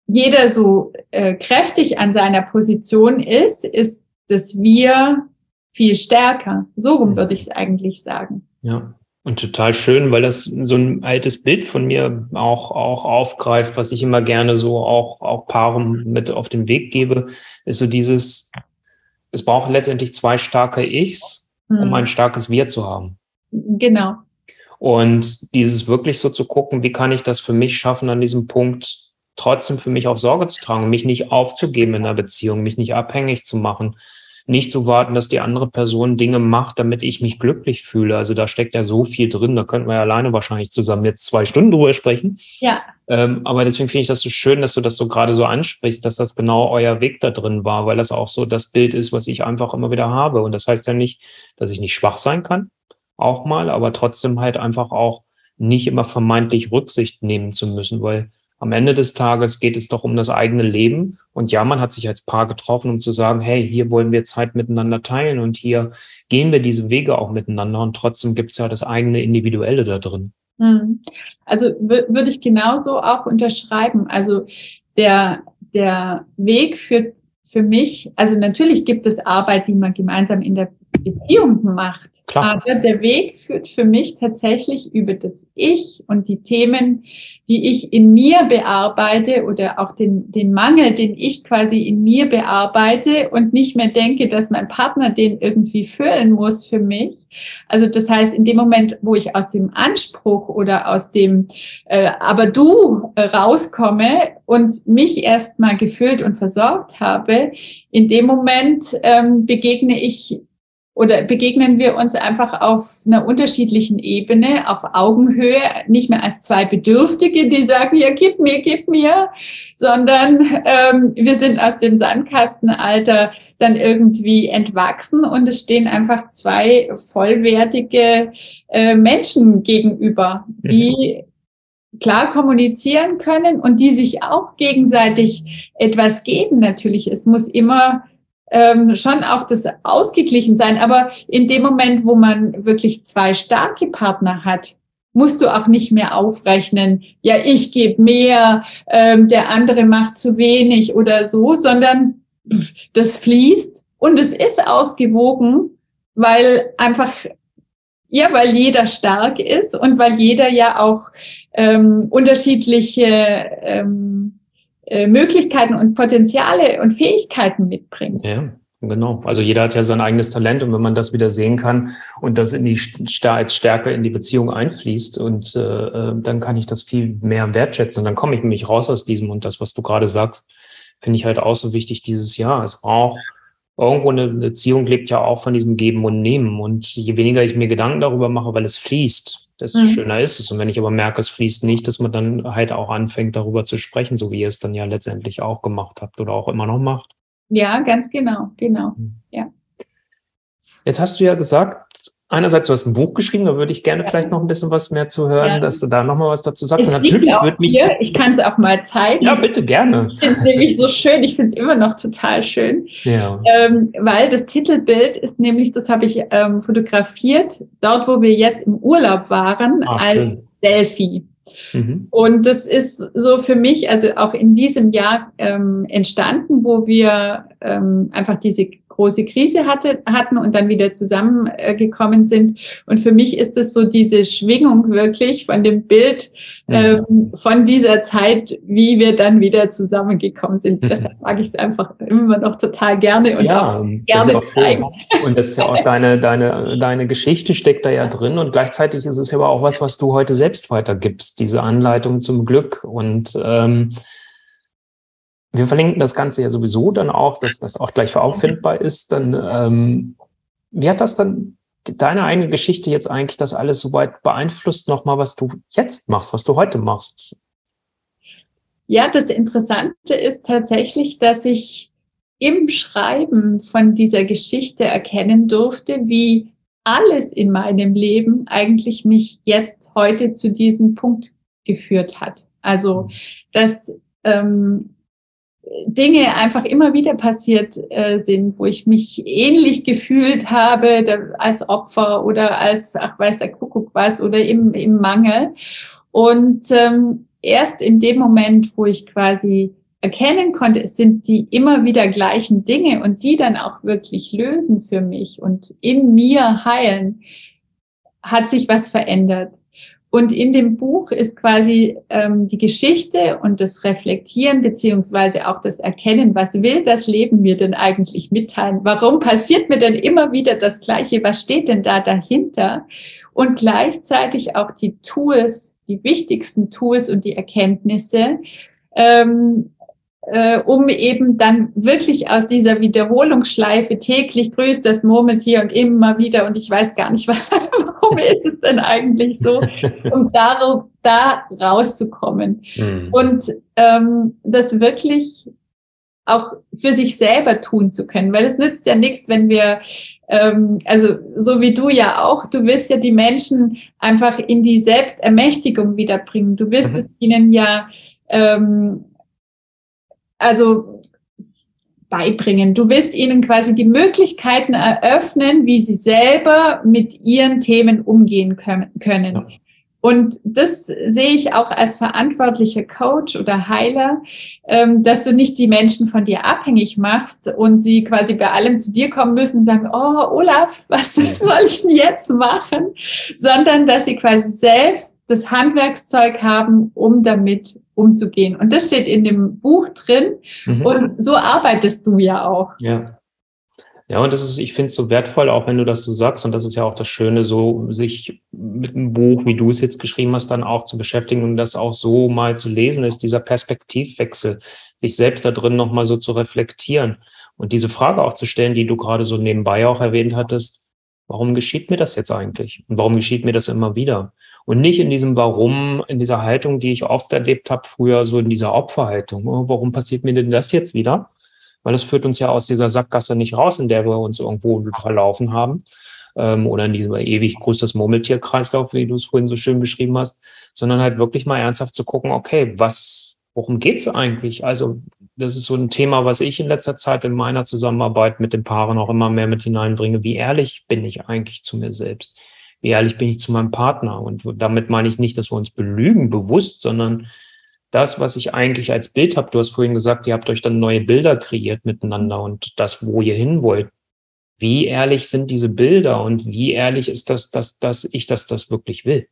jeder so äh, kräftig an seiner Position ist, ist das Wir viel stärker. So rum würde ich es eigentlich sagen. Ja. Und total schön, weil das so ein altes Bild von mir auch, auch aufgreift, was ich immer gerne so auch, auch Paaren mit auf den Weg gebe, ist so dieses, es braucht letztendlich zwei starke Ichs, um mhm. ein starkes Wir zu haben. Genau. Und dieses wirklich so zu gucken, wie kann ich das für mich schaffen, an diesem Punkt trotzdem für mich auch Sorge zu tragen, mich nicht aufzugeben in einer Beziehung, mich nicht abhängig zu machen, nicht zu warten, dass die andere Person Dinge macht, damit ich mich glücklich fühle. Also da steckt ja so viel drin, da könnten wir ja alleine wahrscheinlich zusammen jetzt zwei Stunden drüber sprechen. Ja. Ähm, aber deswegen finde ich das so schön, dass du das so gerade so ansprichst, dass das genau euer Weg da drin war, weil das auch so das Bild ist, was ich einfach immer wieder habe. Und das heißt ja nicht, dass ich nicht schwach sein kann, auch mal, aber trotzdem halt einfach auch nicht immer vermeintlich Rücksicht nehmen zu müssen, weil am Ende des Tages geht es doch um das eigene Leben. Und ja, man hat sich als Paar getroffen, um zu sagen, hey, hier wollen wir Zeit miteinander teilen und hier gehen wir diese Wege auch miteinander. Und trotzdem gibt es ja das eigene Individuelle da drin. Hm. Also würde ich genauso auch unterschreiben. Also der, der Weg führt für mich, also natürlich gibt es Arbeit, die man gemeinsam in der Beziehung macht. Klar. Aber der Weg führt für mich tatsächlich über das Ich und die Themen, die ich in mir bearbeite oder auch den, den Mangel, den ich quasi in mir bearbeite und nicht mehr denke, dass mein Partner den irgendwie füllen muss für mich. Also das heißt, in dem Moment, wo ich aus dem Anspruch oder aus dem äh, aber du äh, rauskomme und mich erstmal gefüllt und versorgt habe, in dem Moment ähm, begegne ich oder begegnen wir uns einfach auf einer unterschiedlichen Ebene, auf Augenhöhe, nicht mehr als zwei Bedürftige, die sagen, ja, gib mir, gib mir, sondern ähm, wir sind aus dem Sandkastenalter dann irgendwie entwachsen und es stehen einfach zwei vollwertige äh, Menschen gegenüber, die mhm. klar kommunizieren können und die sich auch gegenseitig etwas geben. Natürlich, es muss immer ähm, schon auch das ausgeglichen sein. Aber in dem Moment, wo man wirklich zwei starke Partner hat, musst du auch nicht mehr aufrechnen, ja, ich gebe mehr, ähm, der andere macht zu wenig oder so, sondern pff, das fließt und es ist ausgewogen, weil einfach, ja, weil jeder stark ist und weil jeder ja auch ähm, unterschiedliche ähm, äh, Möglichkeiten und Potenziale und Fähigkeiten mitbringt. Ja. Genau. Also jeder hat ja sein eigenes Talent und wenn man das wieder sehen kann und das in die als Stärke in die Beziehung einfließt und äh, äh, dann kann ich das viel mehr wertschätzen und dann komme ich nämlich raus aus diesem und das, was du gerade sagst, finde ich halt auch so wichtig dieses Jahr. Es braucht irgendwo eine Beziehung lebt ja auch von diesem Geben und Nehmen und je weniger ich mir Gedanken darüber mache, weil es fließt, desto mhm. schöner ist es. Und wenn ich aber merke, es fließt nicht, dass man dann halt auch anfängt, darüber zu sprechen, so wie ihr es dann ja letztendlich auch gemacht habt oder auch immer noch macht. Ja, ganz genau, genau. Mhm. Ja. Jetzt hast du ja gesagt, einerseits, du hast ein Buch geschrieben, da würde ich gerne vielleicht noch ein bisschen was mehr zu hören, ja. dass du da nochmal was dazu sagst. Natürlich würde mich. Hier. Ich kann es auch mal zeigen. Ja, bitte, gerne. Ich finde es nämlich so schön. Ich finde es immer noch total schön. Ja. Ähm, weil das Titelbild ist nämlich, das habe ich ähm, fotografiert, dort, wo wir jetzt im Urlaub waren, Ach, als schön. Selfie. Mhm. Und das ist so für mich, also auch in diesem Jahr ähm, entstanden, wo wir ähm, einfach diese große Krise hatte, hatten und dann wieder zusammengekommen sind. Und für mich ist es so diese Schwingung wirklich von dem Bild mhm. ähm, von dieser Zeit, wie wir dann wieder zusammengekommen sind. Deshalb mag ich es einfach immer noch total gerne und ja, auch gerne auch zeigen. Und das ist ja auch deine, deine, deine Geschichte steckt da ja drin und gleichzeitig ist es aber auch was, was du heute selbst weitergibst, diese Anleitung zum Glück und ähm, wir verlinken das Ganze ja sowieso dann auch, dass das auch gleich auffindbar ist. Dann, ähm, wie hat das dann deine eigene Geschichte jetzt eigentlich das alles so weit beeinflusst, nochmal, was du jetzt machst, was du heute machst? Ja, das Interessante ist tatsächlich, dass ich im Schreiben von dieser Geschichte erkennen durfte, wie alles in meinem Leben eigentlich mich jetzt heute zu diesem Punkt geführt hat. Also, dass ähm, Dinge einfach immer wieder passiert äh, sind, wo ich mich ähnlich gefühlt habe der, als Opfer oder als, ach weiß der Kuckuck was, oder im, im Mangel. Und ähm, erst in dem Moment, wo ich quasi erkennen konnte, es sind die immer wieder gleichen Dinge und die dann auch wirklich lösen für mich und in mir heilen, hat sich was verändert. Und in dem Buch ist quasi ähm, die Geschichte und das Reflektieren beziehungsweise auch das Erkennen, was will das Leben mir denn eigentlich mitteilen? Warum passiert mir denn immer wieder das Gleiche? Was steht denn da dahinter? Und gleichzeitig auch die Tools, die wichtigsten Tools und die Erkenntnisse, ähm, äh, um eben dann wirklich aus dieser Wiederholungsschleife täglich grüßt das Murmeltier und immer wieder und ich weiß gar nicht, warum ist es denn eigentlich so, um da, da rauszukommen. Mhm. Und ähm, das wirklich auch für sich selber tun zu können, weil es nützt ja nichts, wenn wir, ähm, also so wie du ja auch, du willst ja die Menschen einfach in die Selbstermächtigung wiederbringen. Du willst mhm. es ihnen ja ähm, also beibringen. Du wirst ihnen quasi die Möglichkeiten eröffnen, wie sie selber mit ihren Themen umgehen können. Ja. Und das sehe ich auch als verantwortlicher Coach oder Heiler, ähm, dass du nicht die Menschen von dir abhängig machst und sie quasi bei allem zu dir kommen müssen und sagen, oh Olaf, was soll ich denn jetzt machen? Sondern dass sie quasi selbst das Handwerkszeug haben, um damit umzugehen. Und das steht in dem Buch drin. Mhm. Und so arbeitest du ja auch. Ja. Ja, und das ist, ich finde es so wertvoll, auch wenn du das so sagst, und das ist ja auch das Schöne, so sich mit einem Buch, wie du es jetzt geschrieben hast, dann auch zu beschäftigen und das auch so mal zu lesen, ist dieser Perspektivwechsel, sich selbst da drin nochmal so zu reflektieren und diese Frage auch zu stellen, die du gerade so nebenbei auch erwähnt hattest, warum geschieht mir das jetzt eigentlich? Und warum geschieht mir das immer wieder? Und nicht in diesem Warum, in dieser Haltung, die ich oft erlebt habe, früher so in dieser Opferhaltung. Oh, warum passiert mir denn das jetzt wieder? Weil das führt uns ja aus dieser Sackgasse nicht raus, in der wir uns irgendwo verlaufen haben. Ähm, oder in diesem ewig großes Murmeltierkreislauf, wie du es vorhin so schön beschrieben hast, sondern halt wirklich mal ernsthaft zu gucken, okay, was, worum geht's eigentlich? Also, das ist so ein Thema, was ich in letzter Zeit in meiner Zusammenarbeit mit den Paaren auch immer mehr mit hineinbringe. Wie ehrlich bin ich eigentlich zu mir selbst? Wie ehrlich bin ich zu meinem Partner. Und damit meine ich nicht, dass wir uns belügen bewusst, sondern das, was ich eigentlich als Bild habe. Du hast vorhin gesagt, ihr habt euch dann neue Bilder kreiert miteinander und das, wo ihr hin wollt. Wie ehrlich sind diese Bilder und wie ehrlich ist das, dass, dass ich das, das wirklich will?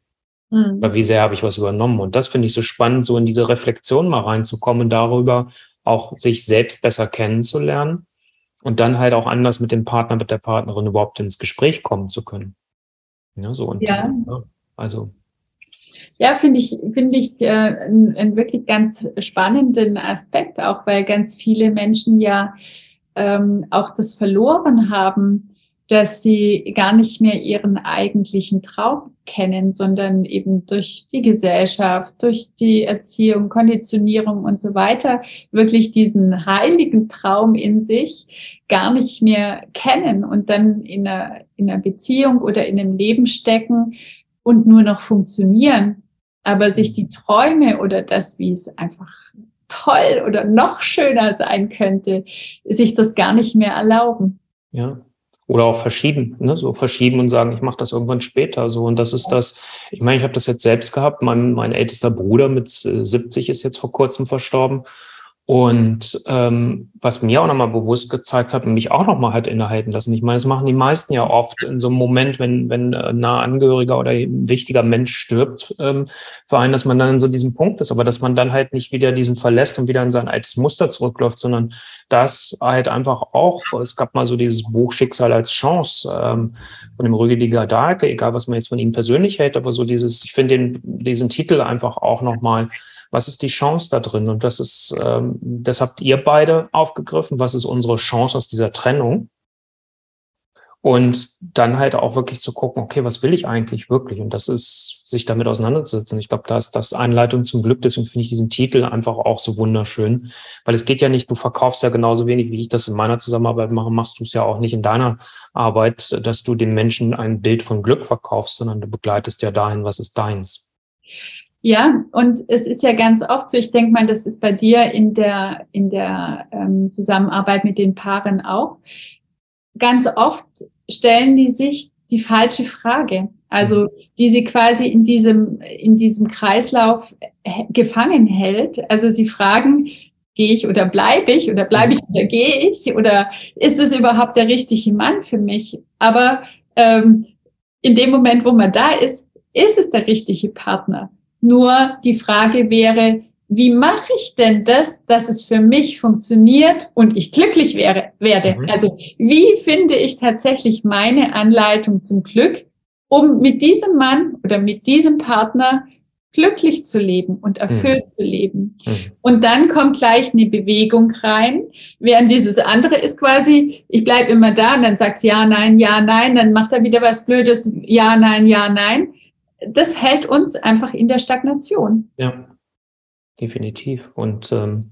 Mhm. Oder wie sehr habe ich was übernommen? Und das finde ich so spannend, so in diese Reflexion mal reinzukommen, darüber auch sich selbst besser kennenzulernen und dann halt auch anders mit dem Partner, mit der Partnerin überhaupt ins Gespräch kommen zu können. Ja, so und ja. ja also. Ja, finde ich, finde ich äh, einen wirklich ganz spannenden Aspekt, auch weil ganz viele Menschen ja ähm, auch das verloren haben, dass sie gar nicht mehr ihren eigentlichen Traum kennen, sondern eben durch die Gesellschaft, durch die Erziehung, Konditionierung und so weiter wirklich diesen heiligen Traum in sich gar nicht mehr kennen und dann in einer, in einer Beziehung oder in einem Leben stecken und nur noch funktionieren, aber sich die Träume oder das, wie es einfach toll oder noch schöner sein könnte, sich das gar nicht mehr erlauben. Ja, oder auch verschieben, ne? so verschieben und sagen, ich mache das irgendwann später. So und das ist das. Ich meine, ich habe das jetzt selbst gehabt. Mein, mein ältester Bruder mit 70 ist jetzt vor kurzem verstorben und ähm, was mir auch nochmal bewusst gezeigt hat und mich auch nochmal hat innehalten lassen. Ich meine, das machen die meisten ja oft in so einem Moment, wenn, wenn ein nahe Angehöriger oder ein wichtiger Mensch stirbt, ähm, für einen, dass man dann in so diesem Punkt ist, aber dass man dann halt nicht wieder diesen verlässt und wieder in sein altes Muster zurückläuft, sondern das halt einfach auch, es gab mal so dieses Buch Schicksal als Chance ähm, von dem Rüdiger Dahlke, egal was man jetzt von ihm persönlich hält, aber so dieses, ich finde diesen Titel einfach auch nochmal was ist die Chance da drin? Und das ist, ähm, das habt ihr beide aufgegriffen. Was ist unsere Chance aus dieser Trennung? Und dann halt auch wirklich zu gucken, okay, was will ich eigentlich wirklich? Und das ist, sich damit auseinanderzusetzen. Ich glaube, da ist das Einleitung zum Glück. Deswegen finde ich diesen Titel einfach auch so wunderschön. Weil es geht ja nicht, du verkaufst ja genauso wenig, wie ich das in meiner Zusammenarbeit mache, machst du es ja auch nicht in deiner Arbeit, dass du den Menschen ein Bild von Glück verkaufst, sondern du begleitest ja dahin, was ist deins. Ja, und es ist ja ganz oft so, ich denke mal, das ist bei dir in der, in der ähm, Zusammenarbeit mit den Paaren auch. Ganz oft stellen die sich die falsche Frage. Also, die sie quasi in diesem, in diesem Kreislauf gefangen hält. Also, sie fragen, gehe ich oder bleibe ich oder bleibe ich oder gehe ich oder ist es überhaupt der richtige Mann für mich? Aber ähm, in dem Moment, wo man da ist, ist es der richtige Partner. Nur die Frage wäre, wie mache ich denn das, dass es für mich funktioniert und ich glücklich wäre, werde? Mhm. Also wie finde ich tatsächlich meine Anleitung zum Glück, um mit diesem Mann oder mit diesem Partner glücklich zu leben und erfüllt mhm. zu leben. Mhm. Und dann kommt gleich eine Bewegung rein, während dieses andere ist quasi, ich bleibe immer da und dann sagt ja, nein, ja, nein, dann macht er wieder was Blödes, ja, nein, ja, nein. Das hält uns einfach in der Stagnation. Ja, definitiv. Und ähm,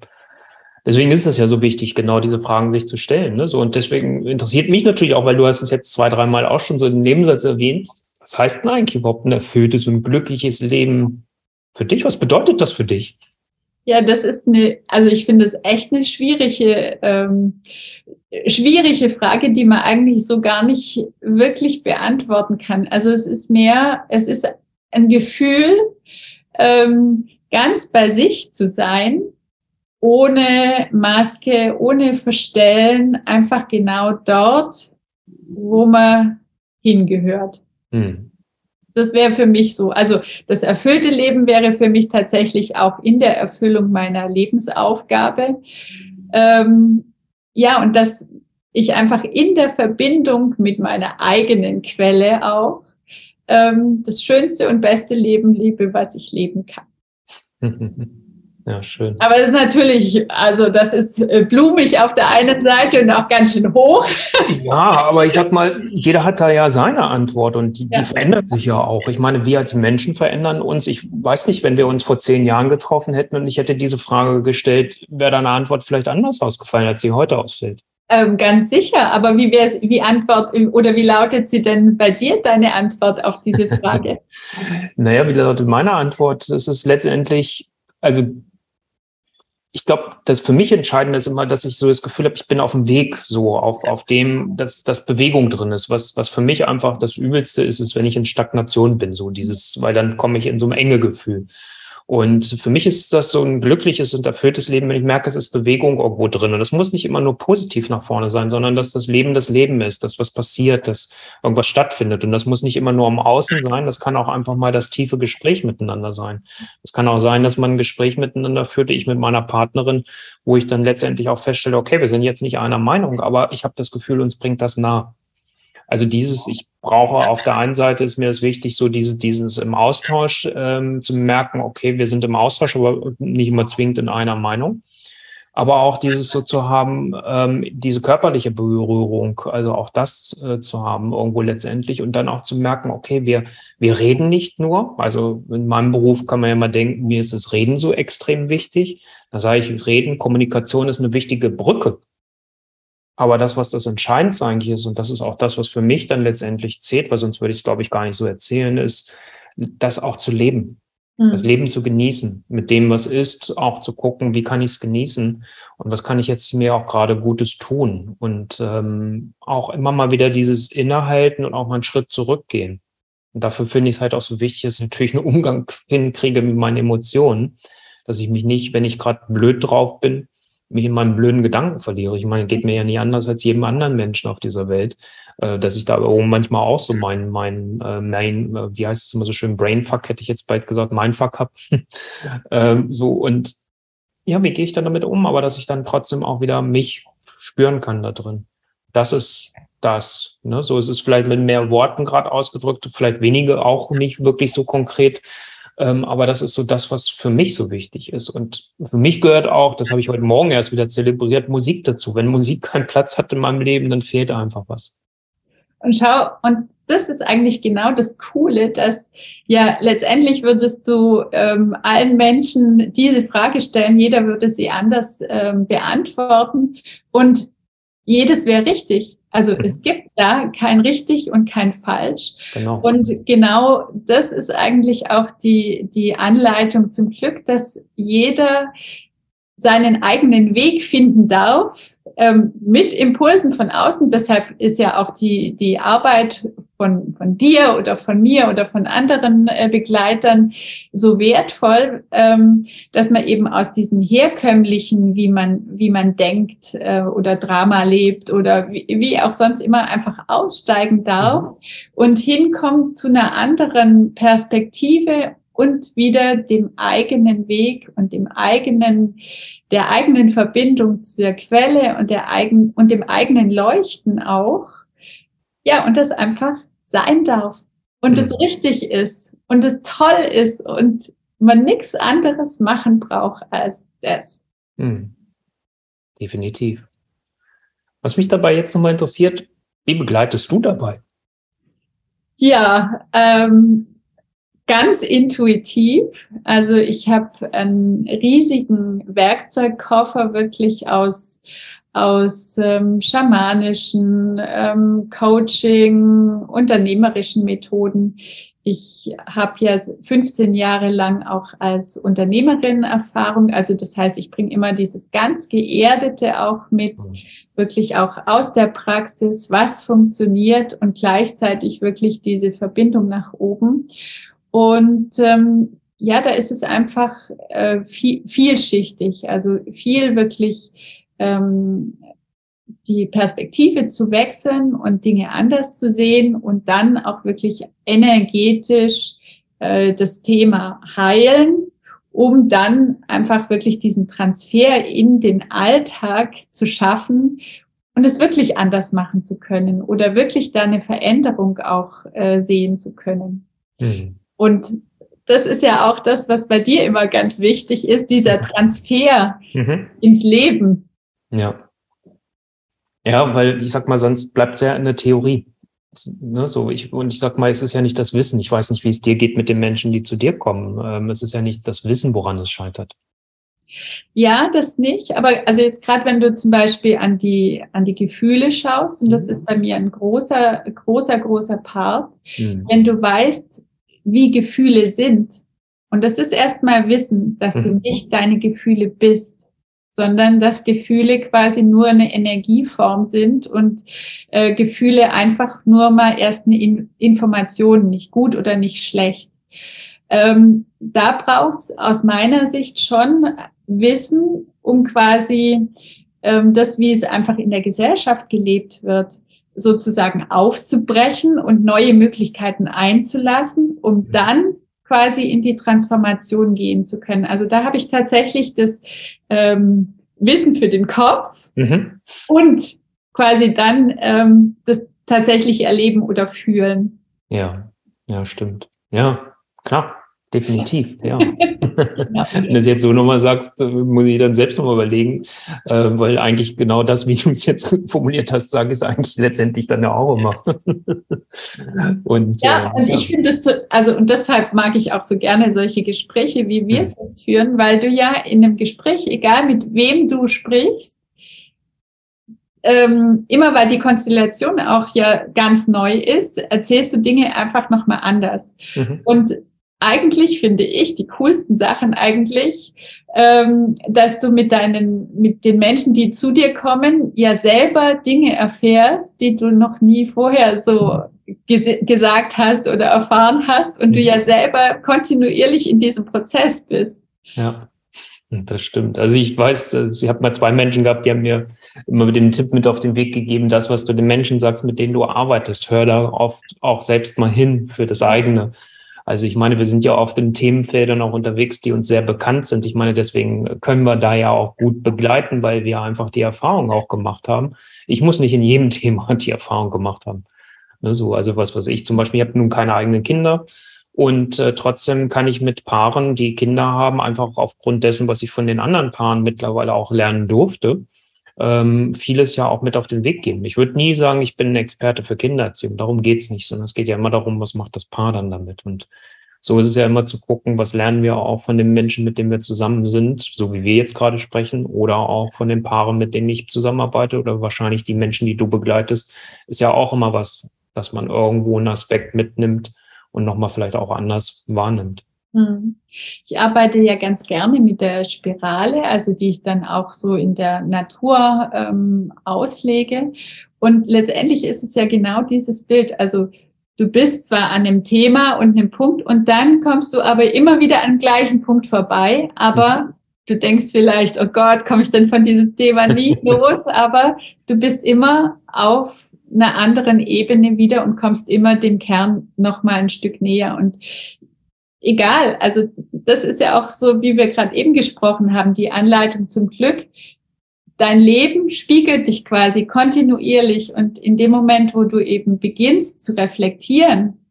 deswegen ist es ja so wichtig, genau diese Fragen sich zu stellen. Ne? So, und deswegen interessiert mich natürlich auch, weil du hast es jetzt zwei, dreimal auch schon so im Nebensatz erwähnt, was heißt denn eigentlich überhaupt ein erfülltes und glückliches Leben für dich? Was bedeutet das für dich? Ja, das ist eine, also ich finde es echt eine schwierige, ähm, schwierige Frage, die man eigentlich so gar nicht wirklich beantworten kann. Also es ist mehr, es ist ein Gefühl, ähm, ganz bei sich zu sein, ohne Maske, ohne Verstellen, einfach genau dort, wo man hingehört. Hm. Das wäre für mich so. Also das erfüllte Leben wäre für mich tatsächlich auch in der Erfüllung meiner Lebensaufgabe. Ähm, ja, und dass ich einfach in der Verbindung mit meiner eigenen Quelle auch ähm, das schönste und beste Leben lebe, was ich leben kann. Ja, schön. Aber es ist natürlich, also das ist äh, blumig auf der einen Seite und auch ganz schön hoch. Ja, aber ich sag mal, jeder hat da ja seine Antwort und die, ja. die verändert sich ja auch. Ich meine, wir als Menschen verändern uns. Ich weiß nicht, wenn wir uns vor zehn Jahren getroffen hätten und ich hätte diese Frage gestellt, wäre deine Antwort vielleicht anders ausgefallen, als sie heute ausfällt. Ähm, ganz sicher, aber wie wäre wie Antwort oder wie lautet sie denn bei dir deine Antwort auf diese Frage? naja, wie lautet meine Antwort? Es ist letztendlich, also ich glaube, das für mich entscheidend ist immer, dass ich so das Gefühl habe, ich bin auf dem Weg so, auf, auf dem, dass, dass Bewegung drin ist. Was, was für mich einfach das Übelste ist, ist, wenn ich in Stagnation bin, so dieses, weil dann komme ich in so ein enge Gefühl. Und für mich ist das so ein glückliches und erfülltes Leben, wenn ich merke, es ist Bewegung irgendwo drin. Und das muss nicht immer nur positiv nach vorne sein, sondern dass das Leben das Leben ist, dass was passiert, dass irgendwas stattfindet. Und das muss nicht immer nur am Außen sein, das kann auch einfach mal das tiefe Gespräch miteinander sein. Es kann auch sein, dass man ein Gespräch miteinander führte, ich mit meiner Partnerin, wo ich dann letztendlich auch feststelle, okay, wir sind jetzt nicht einer Meinung, aber ich habe das Gefühl, uns bringt das nah. Also dieses, ich brauche auf der einen Seite ist mir es wichtig, so dieses, dieses im Austausch ähm, zu merken, okay, wir sind im Austausch, aber nicht immer zwingend in einer Meinung. Aber auch dieses so zu haben, ähm, diese körperliche Berührung, also auch das äh, zu haben irgendwo letztendlich und dann auch zu merken, okay, wir, wir reden nicht nur. Also in meinem Beruf kann man ja mal denken, mir ist das Reden so extrem wichtig. Da sage ich, Reden, Kommunikation ist eine wichtige Brücke aber das, was das Entscheidendste eigentlich ist, und das ist auch das, was für mich dann letztendlich zählt, weil sonst würde ich es, glaube ich, gar nicht so erzählen, ist, das auch zu leben. Mhm. Das Leben zu genießen, mit dem, was ist, auch zu gucken, wie kann ich es genießen und was kann ich jetzt mir auch gerade Gutes tun. Und ähm, auch immer mal wieder dieses Innehalten und auch mal einen Schritt zurückgehen. Und dafür finde ich es halt auch so wichtig, dass ich natürlich einen Umgang hinkriege mit meinen Emotionen, dass ich mich nicht, wenn ich gerade blöd drauf bin, mich in meinen blöden Gedanken verliere. Ich meine, geht mir ja nie anders als jedem anderen Menschen auf dieser Welt, äh, dass ich da manchmal auch so mein, mein, äh, mein, äh, wie heißt es immer so schön, Brainfuck hätte ich jetzt bald gesagt, Mindfuck hab. ähm, so und ja, wie gehe ich dann damit um? Aber dass ich dann trotzdem auch wieder mich spüren kann da drin. Das ist das. Ne? So ist es vielleicht mit mehr Worten gerade ausgedrückt, vielleicht wenige auch nicht wirklich so konkret. Ähm, aber das ist so das, was für mich so wichtig ist. Und für mich gehört auch, das habe ich heute Morgen erst wieder zelebriert, Musik dazu. Wenn Musik keinen Platz hat in meinem Leben, dann fehlt einfach was. Und schau, und das ist eigentlich genau das Coole, dass ja letztendlich würdest du ähm, allen Menschen diese Frage stellen, jeder würde sie anders ähm, beantworten und jedes wäre richtig. Also mhm. es gibt da kein richtig und kein falsch. Genau. Und genau das ist eigentlich auch die, die Anleitung zum Glück, dass jeder seinen eigenen Weg finden darf, ähm, mit Impulsen von außen. Deshalb ist ja auch die, die Arbeit von, von dir oder von mir oder von anderen äh, Begleitern so wertvoll, ähm, dass man eben aus diesem herkömmlichen, wie man, wie man denkt äh, oder Drama lebt oder wie, wie auch sonst immer einfach aussteigen darf mhm. und hinkommt zu einer anderen Perspektive und wieder dem eigenen Weg und dem eigenen, der eigenen Verbindung zur Quelle und der eigen, und dem eigenen Leuchten auch. Ja, und das einfach sein darf und es mhm. richtig ist und es toll ist und man nichts anderes machen braucht als das. Hm. Definitiv. Was mich dabei jetzt nochmal interessiert, wie begleitest du dabei? Ja, ähm, ganz intuitiv. Also ich habe einen riesigen Werkzeugkoffer wirklich aus aus ähm, schamanischen, ähm, Coaching, unternehmerischen Methoden. Ich habe ja 15 Jahre lang auch als Unternehmerin Erfahrung. Also das heißt, ich bringe immer dieses ganz geerdete auch mit, mhm. wirklich auch aus der Praxis, was funktioniert und gleichzeitig wirklich diese Verbindung nach oben. Und ähm, ja, da ist es einfach äh, viel, vielschichtig, also viel wirklich ähm, die Perspektive zu wechseln und Dinge anders zu sehen und dann auch wirklich energetisch äh, das Thema heilen, um dann einfach wirklich diesen Transfer in den Alltag zu schaffen und es wirklich anders machen zu können oder wirklich da eine Veränderung auch äh, sehen zu können. Mhm. Und das ist ja auch das, was bei dir immer ganz wichtig ist, dieser Transfer mhm. ins Leben. Ja. Ja, weil ich sag mal, sonst bleibt es ja in der Theorie. Ne, so ich, und ich sag mal, es ist ja nicht das Wissen. Ich weiß nicht, wie es dir geht mit den Menschen, die zu dir kommen. Ähm, es ist ja nicht das Wissen, woran es scheitert. Ja, das nicht. Aber also jetzt gerade, wenn du zum Beispiel an die, an die Gefühle schaust, und das mhm. ist bei mir ein großer, großer, großer Part, mhm. wenn du weißt, wie Gefühle sind. Und das ist erstmal Wissen, dass mhm. du nicht deine Gefühle bist, sondern dass Gefühle quasi nur eine Energieform sind und äh, Gefühle einfach nur mal erst eine In Information, nicht gut oder nicht schlecht. Ähm, da braucht es aus meiner Sicht schon Wissen, um quasi ähm, das, wie es einfach in der Gesellschaft gelebt wird, sozusagen aufzubrechen und neue Möglichkeiten einzulassen, um dann quasi in die Transformation gehen zu können. Also da habe ich tatsächlich das ähm, Wissen für den Kopf mhm. und quasi dann ähm, das tatsächlich erleben oder fühlen. Ja, ja, stimmt. Ja, klar definitiv, ja. Wenn du es jetzt so nochmal sagst, muss ich dann selbst nochmal überlegen, äh, weil eigentlich genau das, wie du es jetzt formuliert hast, sage ich es eigentlich letztendlich dann ja auch immer. und, ja, äh, und ich ja. finde das, also und deshalb mag ich auch so gerne solche Gespräche, wie wir es jetzt führen, weil du ja in einem Gespräch, egal mit wem du sprichst, ähm, immer weil die Konstellation auch ja ganz neu ist, erzählst du Dinge einfach nochmal anders. Mhm. Und eigentlich finde ich die coolsten Sachen eigentlich, ähm, dass du mit deinen, mit den Menschen, die zu dir kommen, ja selber Dinge erfährst, die du noch nie vorher so ges gesagt hast oder erfahren hast und du ja selber kontinuierlich in diesem Prozess bist. Ja. Das stimmt. Also ich weiß, äh, ich habe mal zwei Menschen gehabt, die haben mir immer mit dem Tipp mit auf den Weg gegeben, das, was du den Menschen sagst, mit denen du arbeitest, hör da oft auch selbst mal hin für das eigene. Also ich meine, wir sind ja auf den Themenfeldern auch unterwegs, die uns sehr bekannt sind. Ich meine, deswegen können wir da ja auch gut begleiten, weil wir einfach die Erfahrung auch gemacht haben. Ich muss nicht in jedem Thema die Erfahrung gemacht haben. Ne, so, also was was ich zum Beispiel, ich habe nun keine eigenen Kinder. Und äh, trotzdem kann ich mit Paaren, die Kinder haben, einfach aufgrund dessen, was ich von den anderen Paaren mittlerweile auch lernen durfte, ähm, vieles ja auch mit auf den Weg geben. Ich würde nie sagen, ich bin ein Experte für Kindererziehung. Darum geht's nicht, sondern es geht ja immer darum, was macht das Paar dann damit. Und so ist es ja immer zu gucken, was lernen wir auch von den Menschen, mit denen wir zusammen sind, so wie wir jetzt gerade sprechen, oder auch von den Paaren, mit denen ich zusammenarbeite, oder wahrscheinlich die Menschen, die du begleitest, ist ja auch immer was, dass man irgendwo einen Aspekt mitnimmt und nochmal vielleicht auch anders wahrnimmt. Hm. Ich arbeite ja ganz gerne mit der Spirale, also die ich dann auch so in der Natur ähm, auslege. Und letztendlich ist es ja genau dieses Bild. Also du bist zwar an einem Thema und einem Punkt und dann kommst du aber immer wieder an den gleichen Punkt vorbei, aber mhm. du denkst vielleicht, oh Gott, komme ich denn von diesem Thema nie los? Aber du bist immer auf einer anderen Ebene wieder und kommst immer dem Kern noch mal ein Stück näher. Und egal. Also das ist ja auch so, wie wir gerade eben gesprochen haben, die Anleitung zum Glück. Dein Leben spiegelt dich quasi kontinuierlich und in dem Moment, wo du eben beginnst zu reflektieren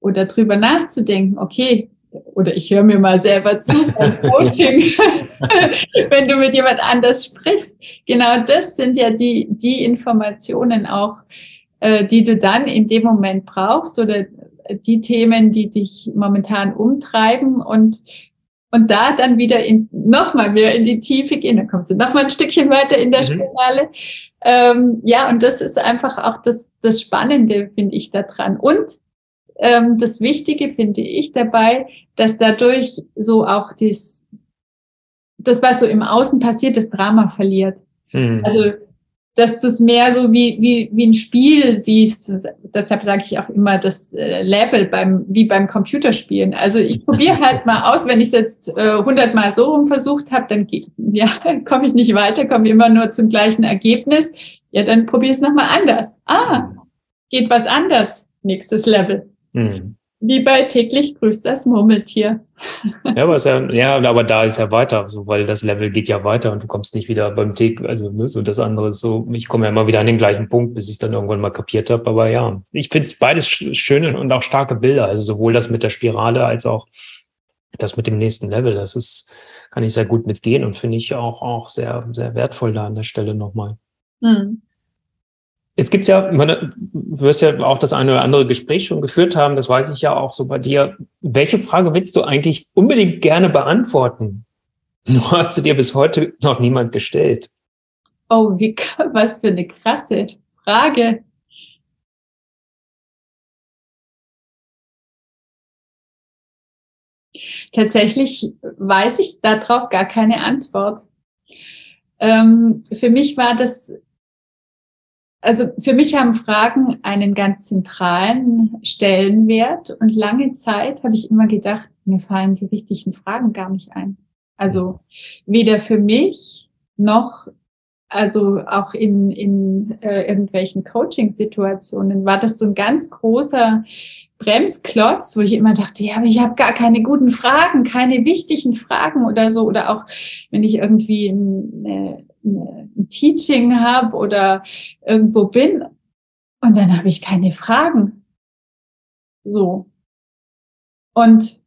oder drüber nachzudenken, okay, oder ich höre mir mal selber zu beim Coaching, wenn du mit jemand anders sprichst. Genau das sind ja die, die Informationen auch, äh, die du dann in dem Moment brauchst oder die Themen, die dich momentan umtreiben und und da dann wieder in, nochmal mehr in die Tiefe gehen, dann kommst du nochmal ein Stückchen weiter in der mhm. Spirale. Ähm, ja, und das ist einfach auch das, das Spannende, finde ich, daran. Und ähm, das Wichtige finde ich dabei, dass dadurch so auch das, das, was so im Außen passiert, das Drama verliert. Mhm. Also dass du es mehr so wie, wie, wie ein Spiel siehst. Deshalb sage ich auch immer das äh, Level beim, wie beim Computerspielen. Also ich probiere halt mal aus, wenn ich es jetzt äh, 100 Mal so rum versucht habe, dann ja, komme ich nicht weiter, komme immer nur zum gleichen Ergebnis. Ja, dann probier es nochmal anders. Ah, geht was anders. Nächstes Level. Mhm. Wie bei täglich grüßt das Murmeltier. Ja, aber, ja, ja, aber da ist ja weiter, so, weil das Level geht ja weiter und du kommst nicht wieder beim Tick, also ne, so das andere ist so, ich komme ja immer wieder an den gleichen Punkt, bis ich es dann irgendwann mal kapiert habe. Aber ja, ich finde es beides schöne und auch starke Bilder, also sowohl das mit der Spirale als auch das mit dem nächsten Level. Das ist, kann ich sehr gut mitgehen und finde ich auch, auch sehr, sehr wertvoll da an der Stelle nochmal. Mhm. Jetzt gibt's ja, meine, du wirst ja auch das eine oder andere Gespräch schon geführt haben, das weiß ich ja auch so bei dir. Welche Frage willst du eigentlich unbedingt gerne beantworten? Nur hat sie dir bis heute noch niemand gestellt. Oh, wie, was für eine krasse Frage. Tatsächlich weiß ich darauf gar keine Antwort. Ähm, für mich war das also für mich haben Fragen einen ganz zentralen Stellenwert und lange Zeit habe ich immer gedacht, mir fallen die richtigen Fragen gar nicht ein. Also weder für mich noch, also auch in, in äh, irgendwelchen Coaching-Situationen war das so ein ganz großer Bremsklotz, wo ich immer dachte, ja, aber ich habe gar keine guten Fragen, keine wichtigen Fragen oder so. Oder auch wenn ich irgendwie eine, ein Teaching habe oder irgendwo bin und dann habe ich keine Fragen. So. Und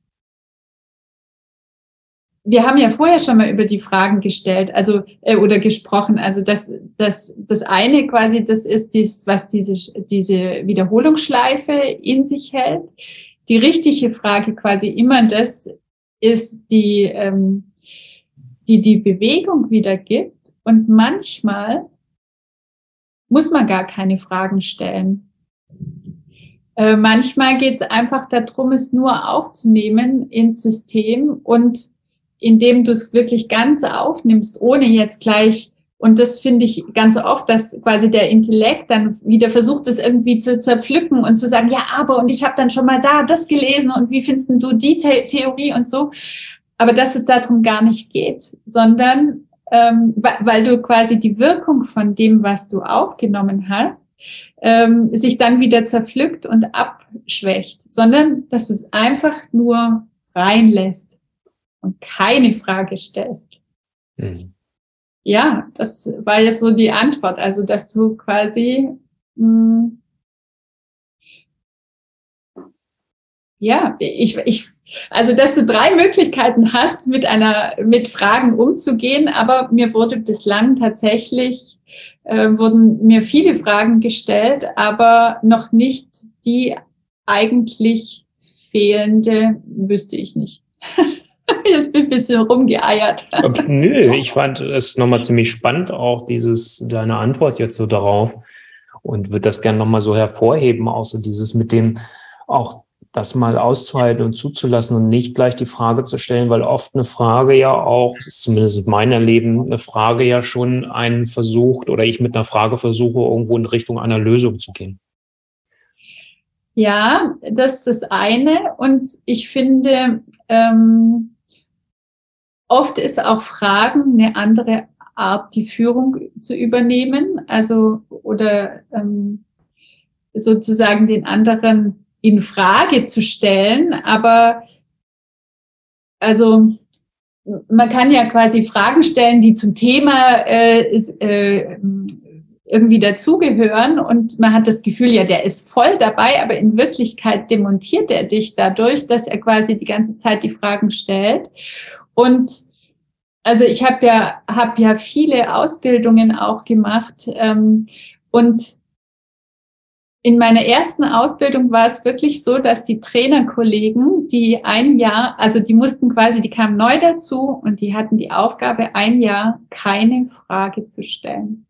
wir haben ja vorher schon mal über die Fragen gestellt, also äh, oder gesprochen. Also das, das, das eine quasi, das ist dies, was diese, diese Wiederholungsschleife in sich hält. Die richtige Frage quasi immer das ist die, ähm, die die Bewegung wieder gibt. Und manchmal muss man gar keine Fragen stellen. Äh, manchmal geht es einfach darum, es nur aufzunehmen ins System und indem du es wirklich ganz aufnimmst, ohne jetzt gleich, und das finde ich ganz oft, dass quasi der Intellekt dann wieder versucht, es irgendwie zu zerpflücken und zu sagen, ja, aber und ich habe dann schon mal da das gelesen und wie findest du die The Theorie und so. Aber dass es darum gar nicht geht, sondern ähm, weil du quasi die Wirkung von dem, was du aufgenommen hast, ähm, sich dann wieder zerpflückt und abschwächt, sondern dass du es einfach nur reinlässt und keine Frage stellst. Mhm. Ja, das war jetzt so die Antwort. Also, dass du quasi, mh, hm, ja, ich, ich also, dass du drei Möglichkeiten hast, mit einer, mit Fragen umzugehen, aber mir wurde bislang tatsächlich, äh, wurden mir viele Fragen gestellt, aber noch nicht die eigentlich fehlende, wüsste ich nicht. Jetzt bin ich ein bisschen rumgeeiert. Nö, ich fand es nochmal ziemlich spannend, auch dieses, deine Antwort jetzt so darauf und würde das gerne nochmal so hervorheben, auch so dieses mit dem, auch das mal auszuhalten und zuzulassen und nicht gleich die Frage zu stellen, weil oft eine Frage ja auch, zumindest in meinem Leben, eine Frage ja schon einen versucht oder ich mit einer Frage versuche, irgendwo in Richtung einer Lösung zu gehen. Ja, das ist das eine. Und ich finde, ähm, oft ist auch Fragen eine andere Art, die Führung zu übernehmen. Also, oder ähm, sozusagen den anderen in Frage zu stellen, aber also man kann ja quasi Fragen stellen, die zum Thema äh, äh, irgendwie dazugehören und man hat das Gefühl, ja, der ist voll dabei, aber in Wirklichkeit demontiert er dich dadurch, dass er quasi die ganze Zeit die Fragen stellt. Und also ich habe ja, hab ja viele Ausbildungen auch gemacht ähm, und in meiner ersten Ausbildung war es wirklich so, dass die Trainerkollegen, die ein Jahr, also die mussten quasi, die kamen neu dazu und die hatten die Aufgabe, ein Jahr keine Frage zu stellen.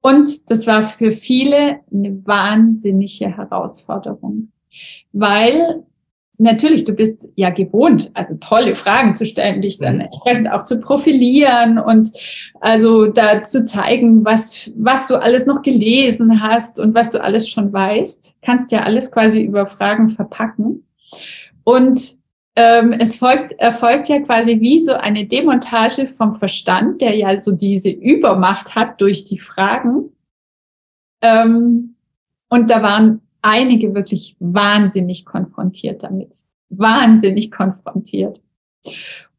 Und das war für viele eine wahnsinnige Herausforderung, weil natürlich, du bist ja gewohnt, also tolle Fragen zu stellen, dich dann mhm. entsprechend auch zu profilieren und also da zu zeigen, was, was du alles noch gelesen hast und was du alles schon weißt. Kannst ja alles quasi über Fragen verpacken. Und ähm, es folgt, erfolgt ja quasi wie so eine Demontage vom Verstand, der ja so diese Übermacht hat durch die Fragen. Ähm, und da waren einige wirklich wahnsinnig konfrontiert damit. Wahnsinnig konfrontiert.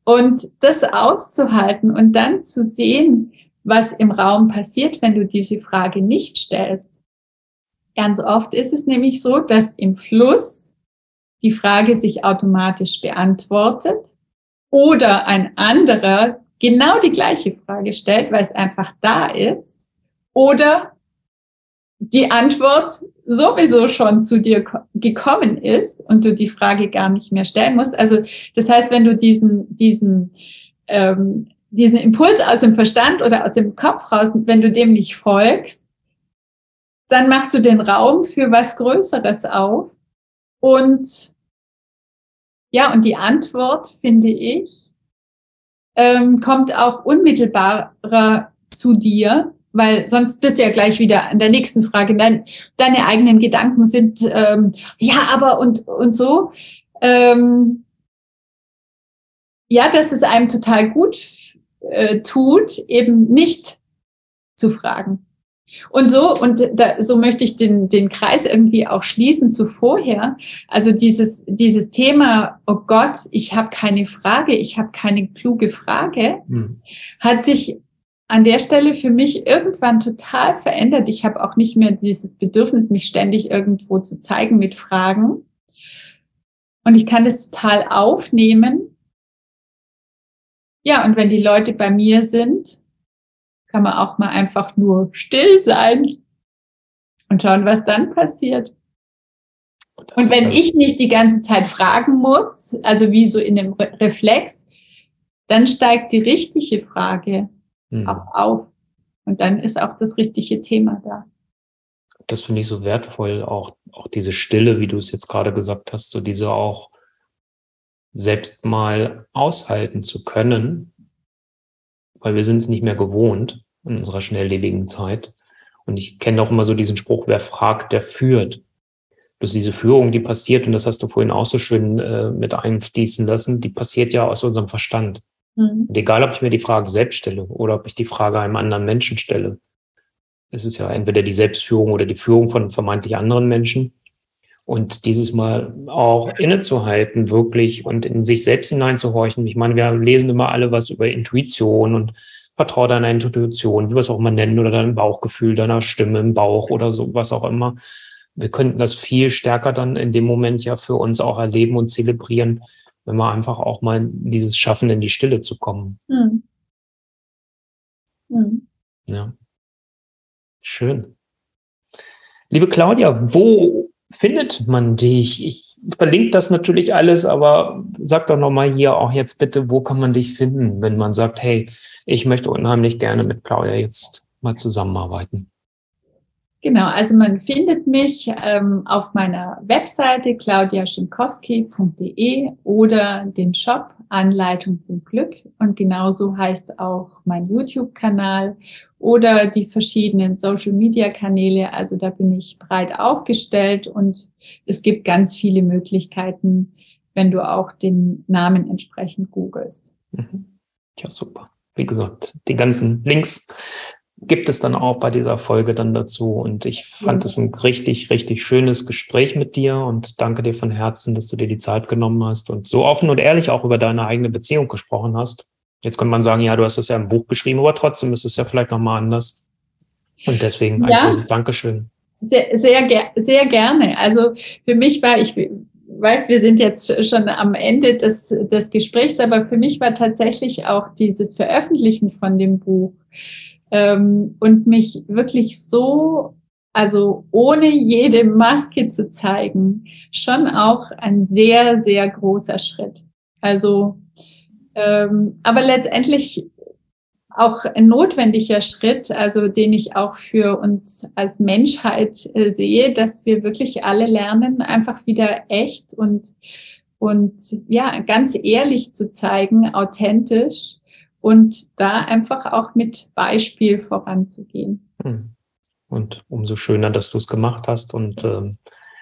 Und das auszuhalten und dann zu sehen, was im Raum passiert, wenn du diese Frage nicht stellst. Ganz oft ist es nämlich so, dass im Fluss die Frage sich automatisch beantwortet oder ein anderer genau die gleiche Frage stellt, weil es einfach da ist oder die Antwort sowieso schon zu dir gekommen ist und du die Frage gar nicht mehr stellen musst. Also das heißt, wenn du diesen, diesen, ähm, diesen Impuls aus dem Verstand oder aus dem Kopf raus, wenn du dem nicht folgst, dann machst du den Raum für was Größeres auf. Und ja, und die Antwort, finde ich, ähm, kommt auch unmittelbarer zu dir, weil sonst bist du ja gleich wieder an der nächsten Frage. Dein, deine eigenen Gedanken sind ähm, ja, aber und und so. Ähm, ja, dass es einem total gut äh, tut, eben nicht zu fragen. Und so, und da, so möchte ich den, den Kreis irgendwie auch schließen zu vorher. Also dieses, dieses Thema, oh Gott, ich habe keine Frage, ich habe keine kluge Frage, hm. hat sich an der Stelle für mich irgendwann total verändert. Ich habe auch nicht mehr dieses Bedürfnis, mich ständig irgendwo zu zeigen mit Fragen. Und ich kann das total aufnehmen. Ja, und wenn die Leute bei mir sind, kann man auch mal einfach nur still sein und schauen, was dann passiert. Und wenn ich nicht die ganze Zeit fragen muss, also wie so in dem Reflex, dann steigt die richtige Frage mhm. auch auf. Und dann ist auch das richtige Thema da. Das finde ich so wertvoll, auch, auch diese Stille, wie du es jetzt gerade gesagt hast, so diese auch selbst mal aushalten zu können, weil wir sind es nicht mehr gewohnt in unserer schnelllebigen Zeit. Und ich kenne auch immer so diesen Spruch, wer fragt, der führt. Bloß diese Führung, die passiert, und das hast du vorhin auch so schön äh, mit einfließen lassen, die passiert ja aus unserem Verstand. Mhm. Und egal, ob ich mir die Frage selbst stelle oder ob ich die Frage einem anderen Menschen stelle, es ist ja entweder die Selbstführung oder die Führung von vermeintlich anderen Menschen. Und dieses Mal auch innezuhalten, wirklich und in sich selbst hineinzuhorchen. Ich meine, wir lesen immer alle was über Intuition und vertraue deiner Intuition, wie wir es auch mal nennen, oder deinem Bauchgefühl, deiner Stimme im Bauch oder so, was auch immer. Wir könnten das viel stärker dann in dem Moment ja für uns auch erleben und zelebrieren, wenn wir einfach auch mal dieses Schaffen, in die Stille zu kommen. Mhm. Mhm. Ja. Schön. Liebe Claudia, wo findet man dich? Ich verlinke das natürlich alles, aber sag doch nochmal hier auch jetzt bitte, wo kann man dich finden, wenn man sagt, hey, ich möchte unheimlich gerne mit Claudia jetzt mal zusammenarbeiten. Genau, also man findet mich ähm, auf meiner Webseite claudiaschinkowski.de oder den Shop Anleitung zum Glück und genauso heißt auch mein YouTube-Kanal oder die verschiedenen Social-Media-Kanäle. Also da bin ich breit aufgestellt und es gibt ganz viele Möglichkeiten, wenn du auch den Namen entsprechend googelst. Mhm. Ja, super. Wie gesagt, die ganzen Links gibt es dann auch bei dieser Folge dann dazu. Und ich fand es ein richtig, richtig schönes Gespräch mit dir und danke dir von Herzen, dass du dir die Zeit genommen hast und so offen und ehrlich auch über deine eigene Beziehung gesprochen hast. Jetzt könnte man sagen, ja, du hast das ja im Buch geschrieben, aber trotzdem ist es ja vielleicht nochmal anders. Und deswegen ein ja, großes Dankeschön. Sehr, sehr, sehr gerne. Also für mich war, ich weiß, wir sind jetzt schon am Ende des, des Gesprächs, aber für mich war tatsächlich auch dieses Veröffentlichen von dem Buch ähm, und mich wirklich so, also ohne jede Maske zu zeigen, schon auch ein sehr, sehr großer Schritt. Also, ähm, aber letztendlich auch ein notwendiger Schritt, also den ich auch für uns als Menschheit äh, sehe, dass wir wirklich alle lernen, einfach wieder echt und und ja, ganz ehrlich zu zeigen, authentisch und da einfach auch mit Beispiel voranzugehen. Hm. Und umso schöner, dass du es gemacht hast und ähm,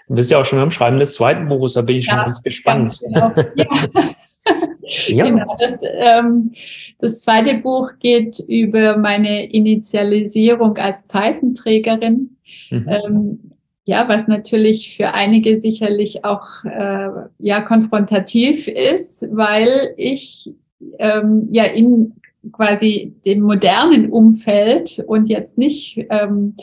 du bist ja auch schon am Schreiben des zweiten Buches, da bin ich ja, schon ganz gespannt. Ganz genau. ja. Ja. Genau, das, ähm, das, zweite Buch geht über meine Initialisierung als Pfeifenträgerin. Mhm. Ähm, ja, was natürlich für einige sicherlich auch äh, ja konfrontativ ist, weil ich ähm, ja in quasi dem modernen Umfeld und jetzt nicht ähm,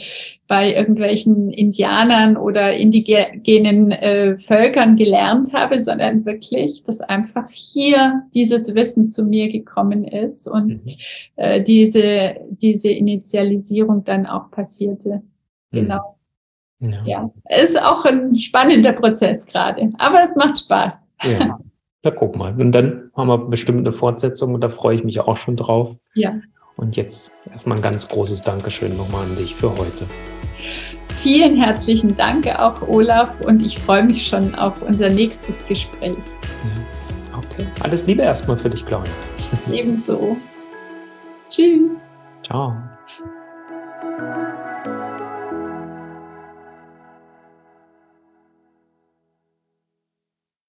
bei irgendwelchen Indianern oder indigenen äh, Völkern gelernt habe, sondern wirklich, dass einfach hier dieses Wissen zu mir gekommen ist und mhm. äh, diese, diese Initialisierung dann auch passierte. Mhm. Genau. Ja. ja, ist auch ein spannender Prozess gerade, aber es macht Spaß. Ja. Na, guck mal. Und dann haben wir bestimmt eine Fortsetzung und da freue ich mich auch schon drauf. Ja. Und jetzt erstmal ein ganz großes Dankeschön nochmal an dich für heute. Vielen herzlichen Dank auch, Olaf, und ich freue mich schon auf unser nächstes Gespräch. Okay. Alles Liebe erstmal für dich, Claudia. Ebenso. Tschüss. Ciao.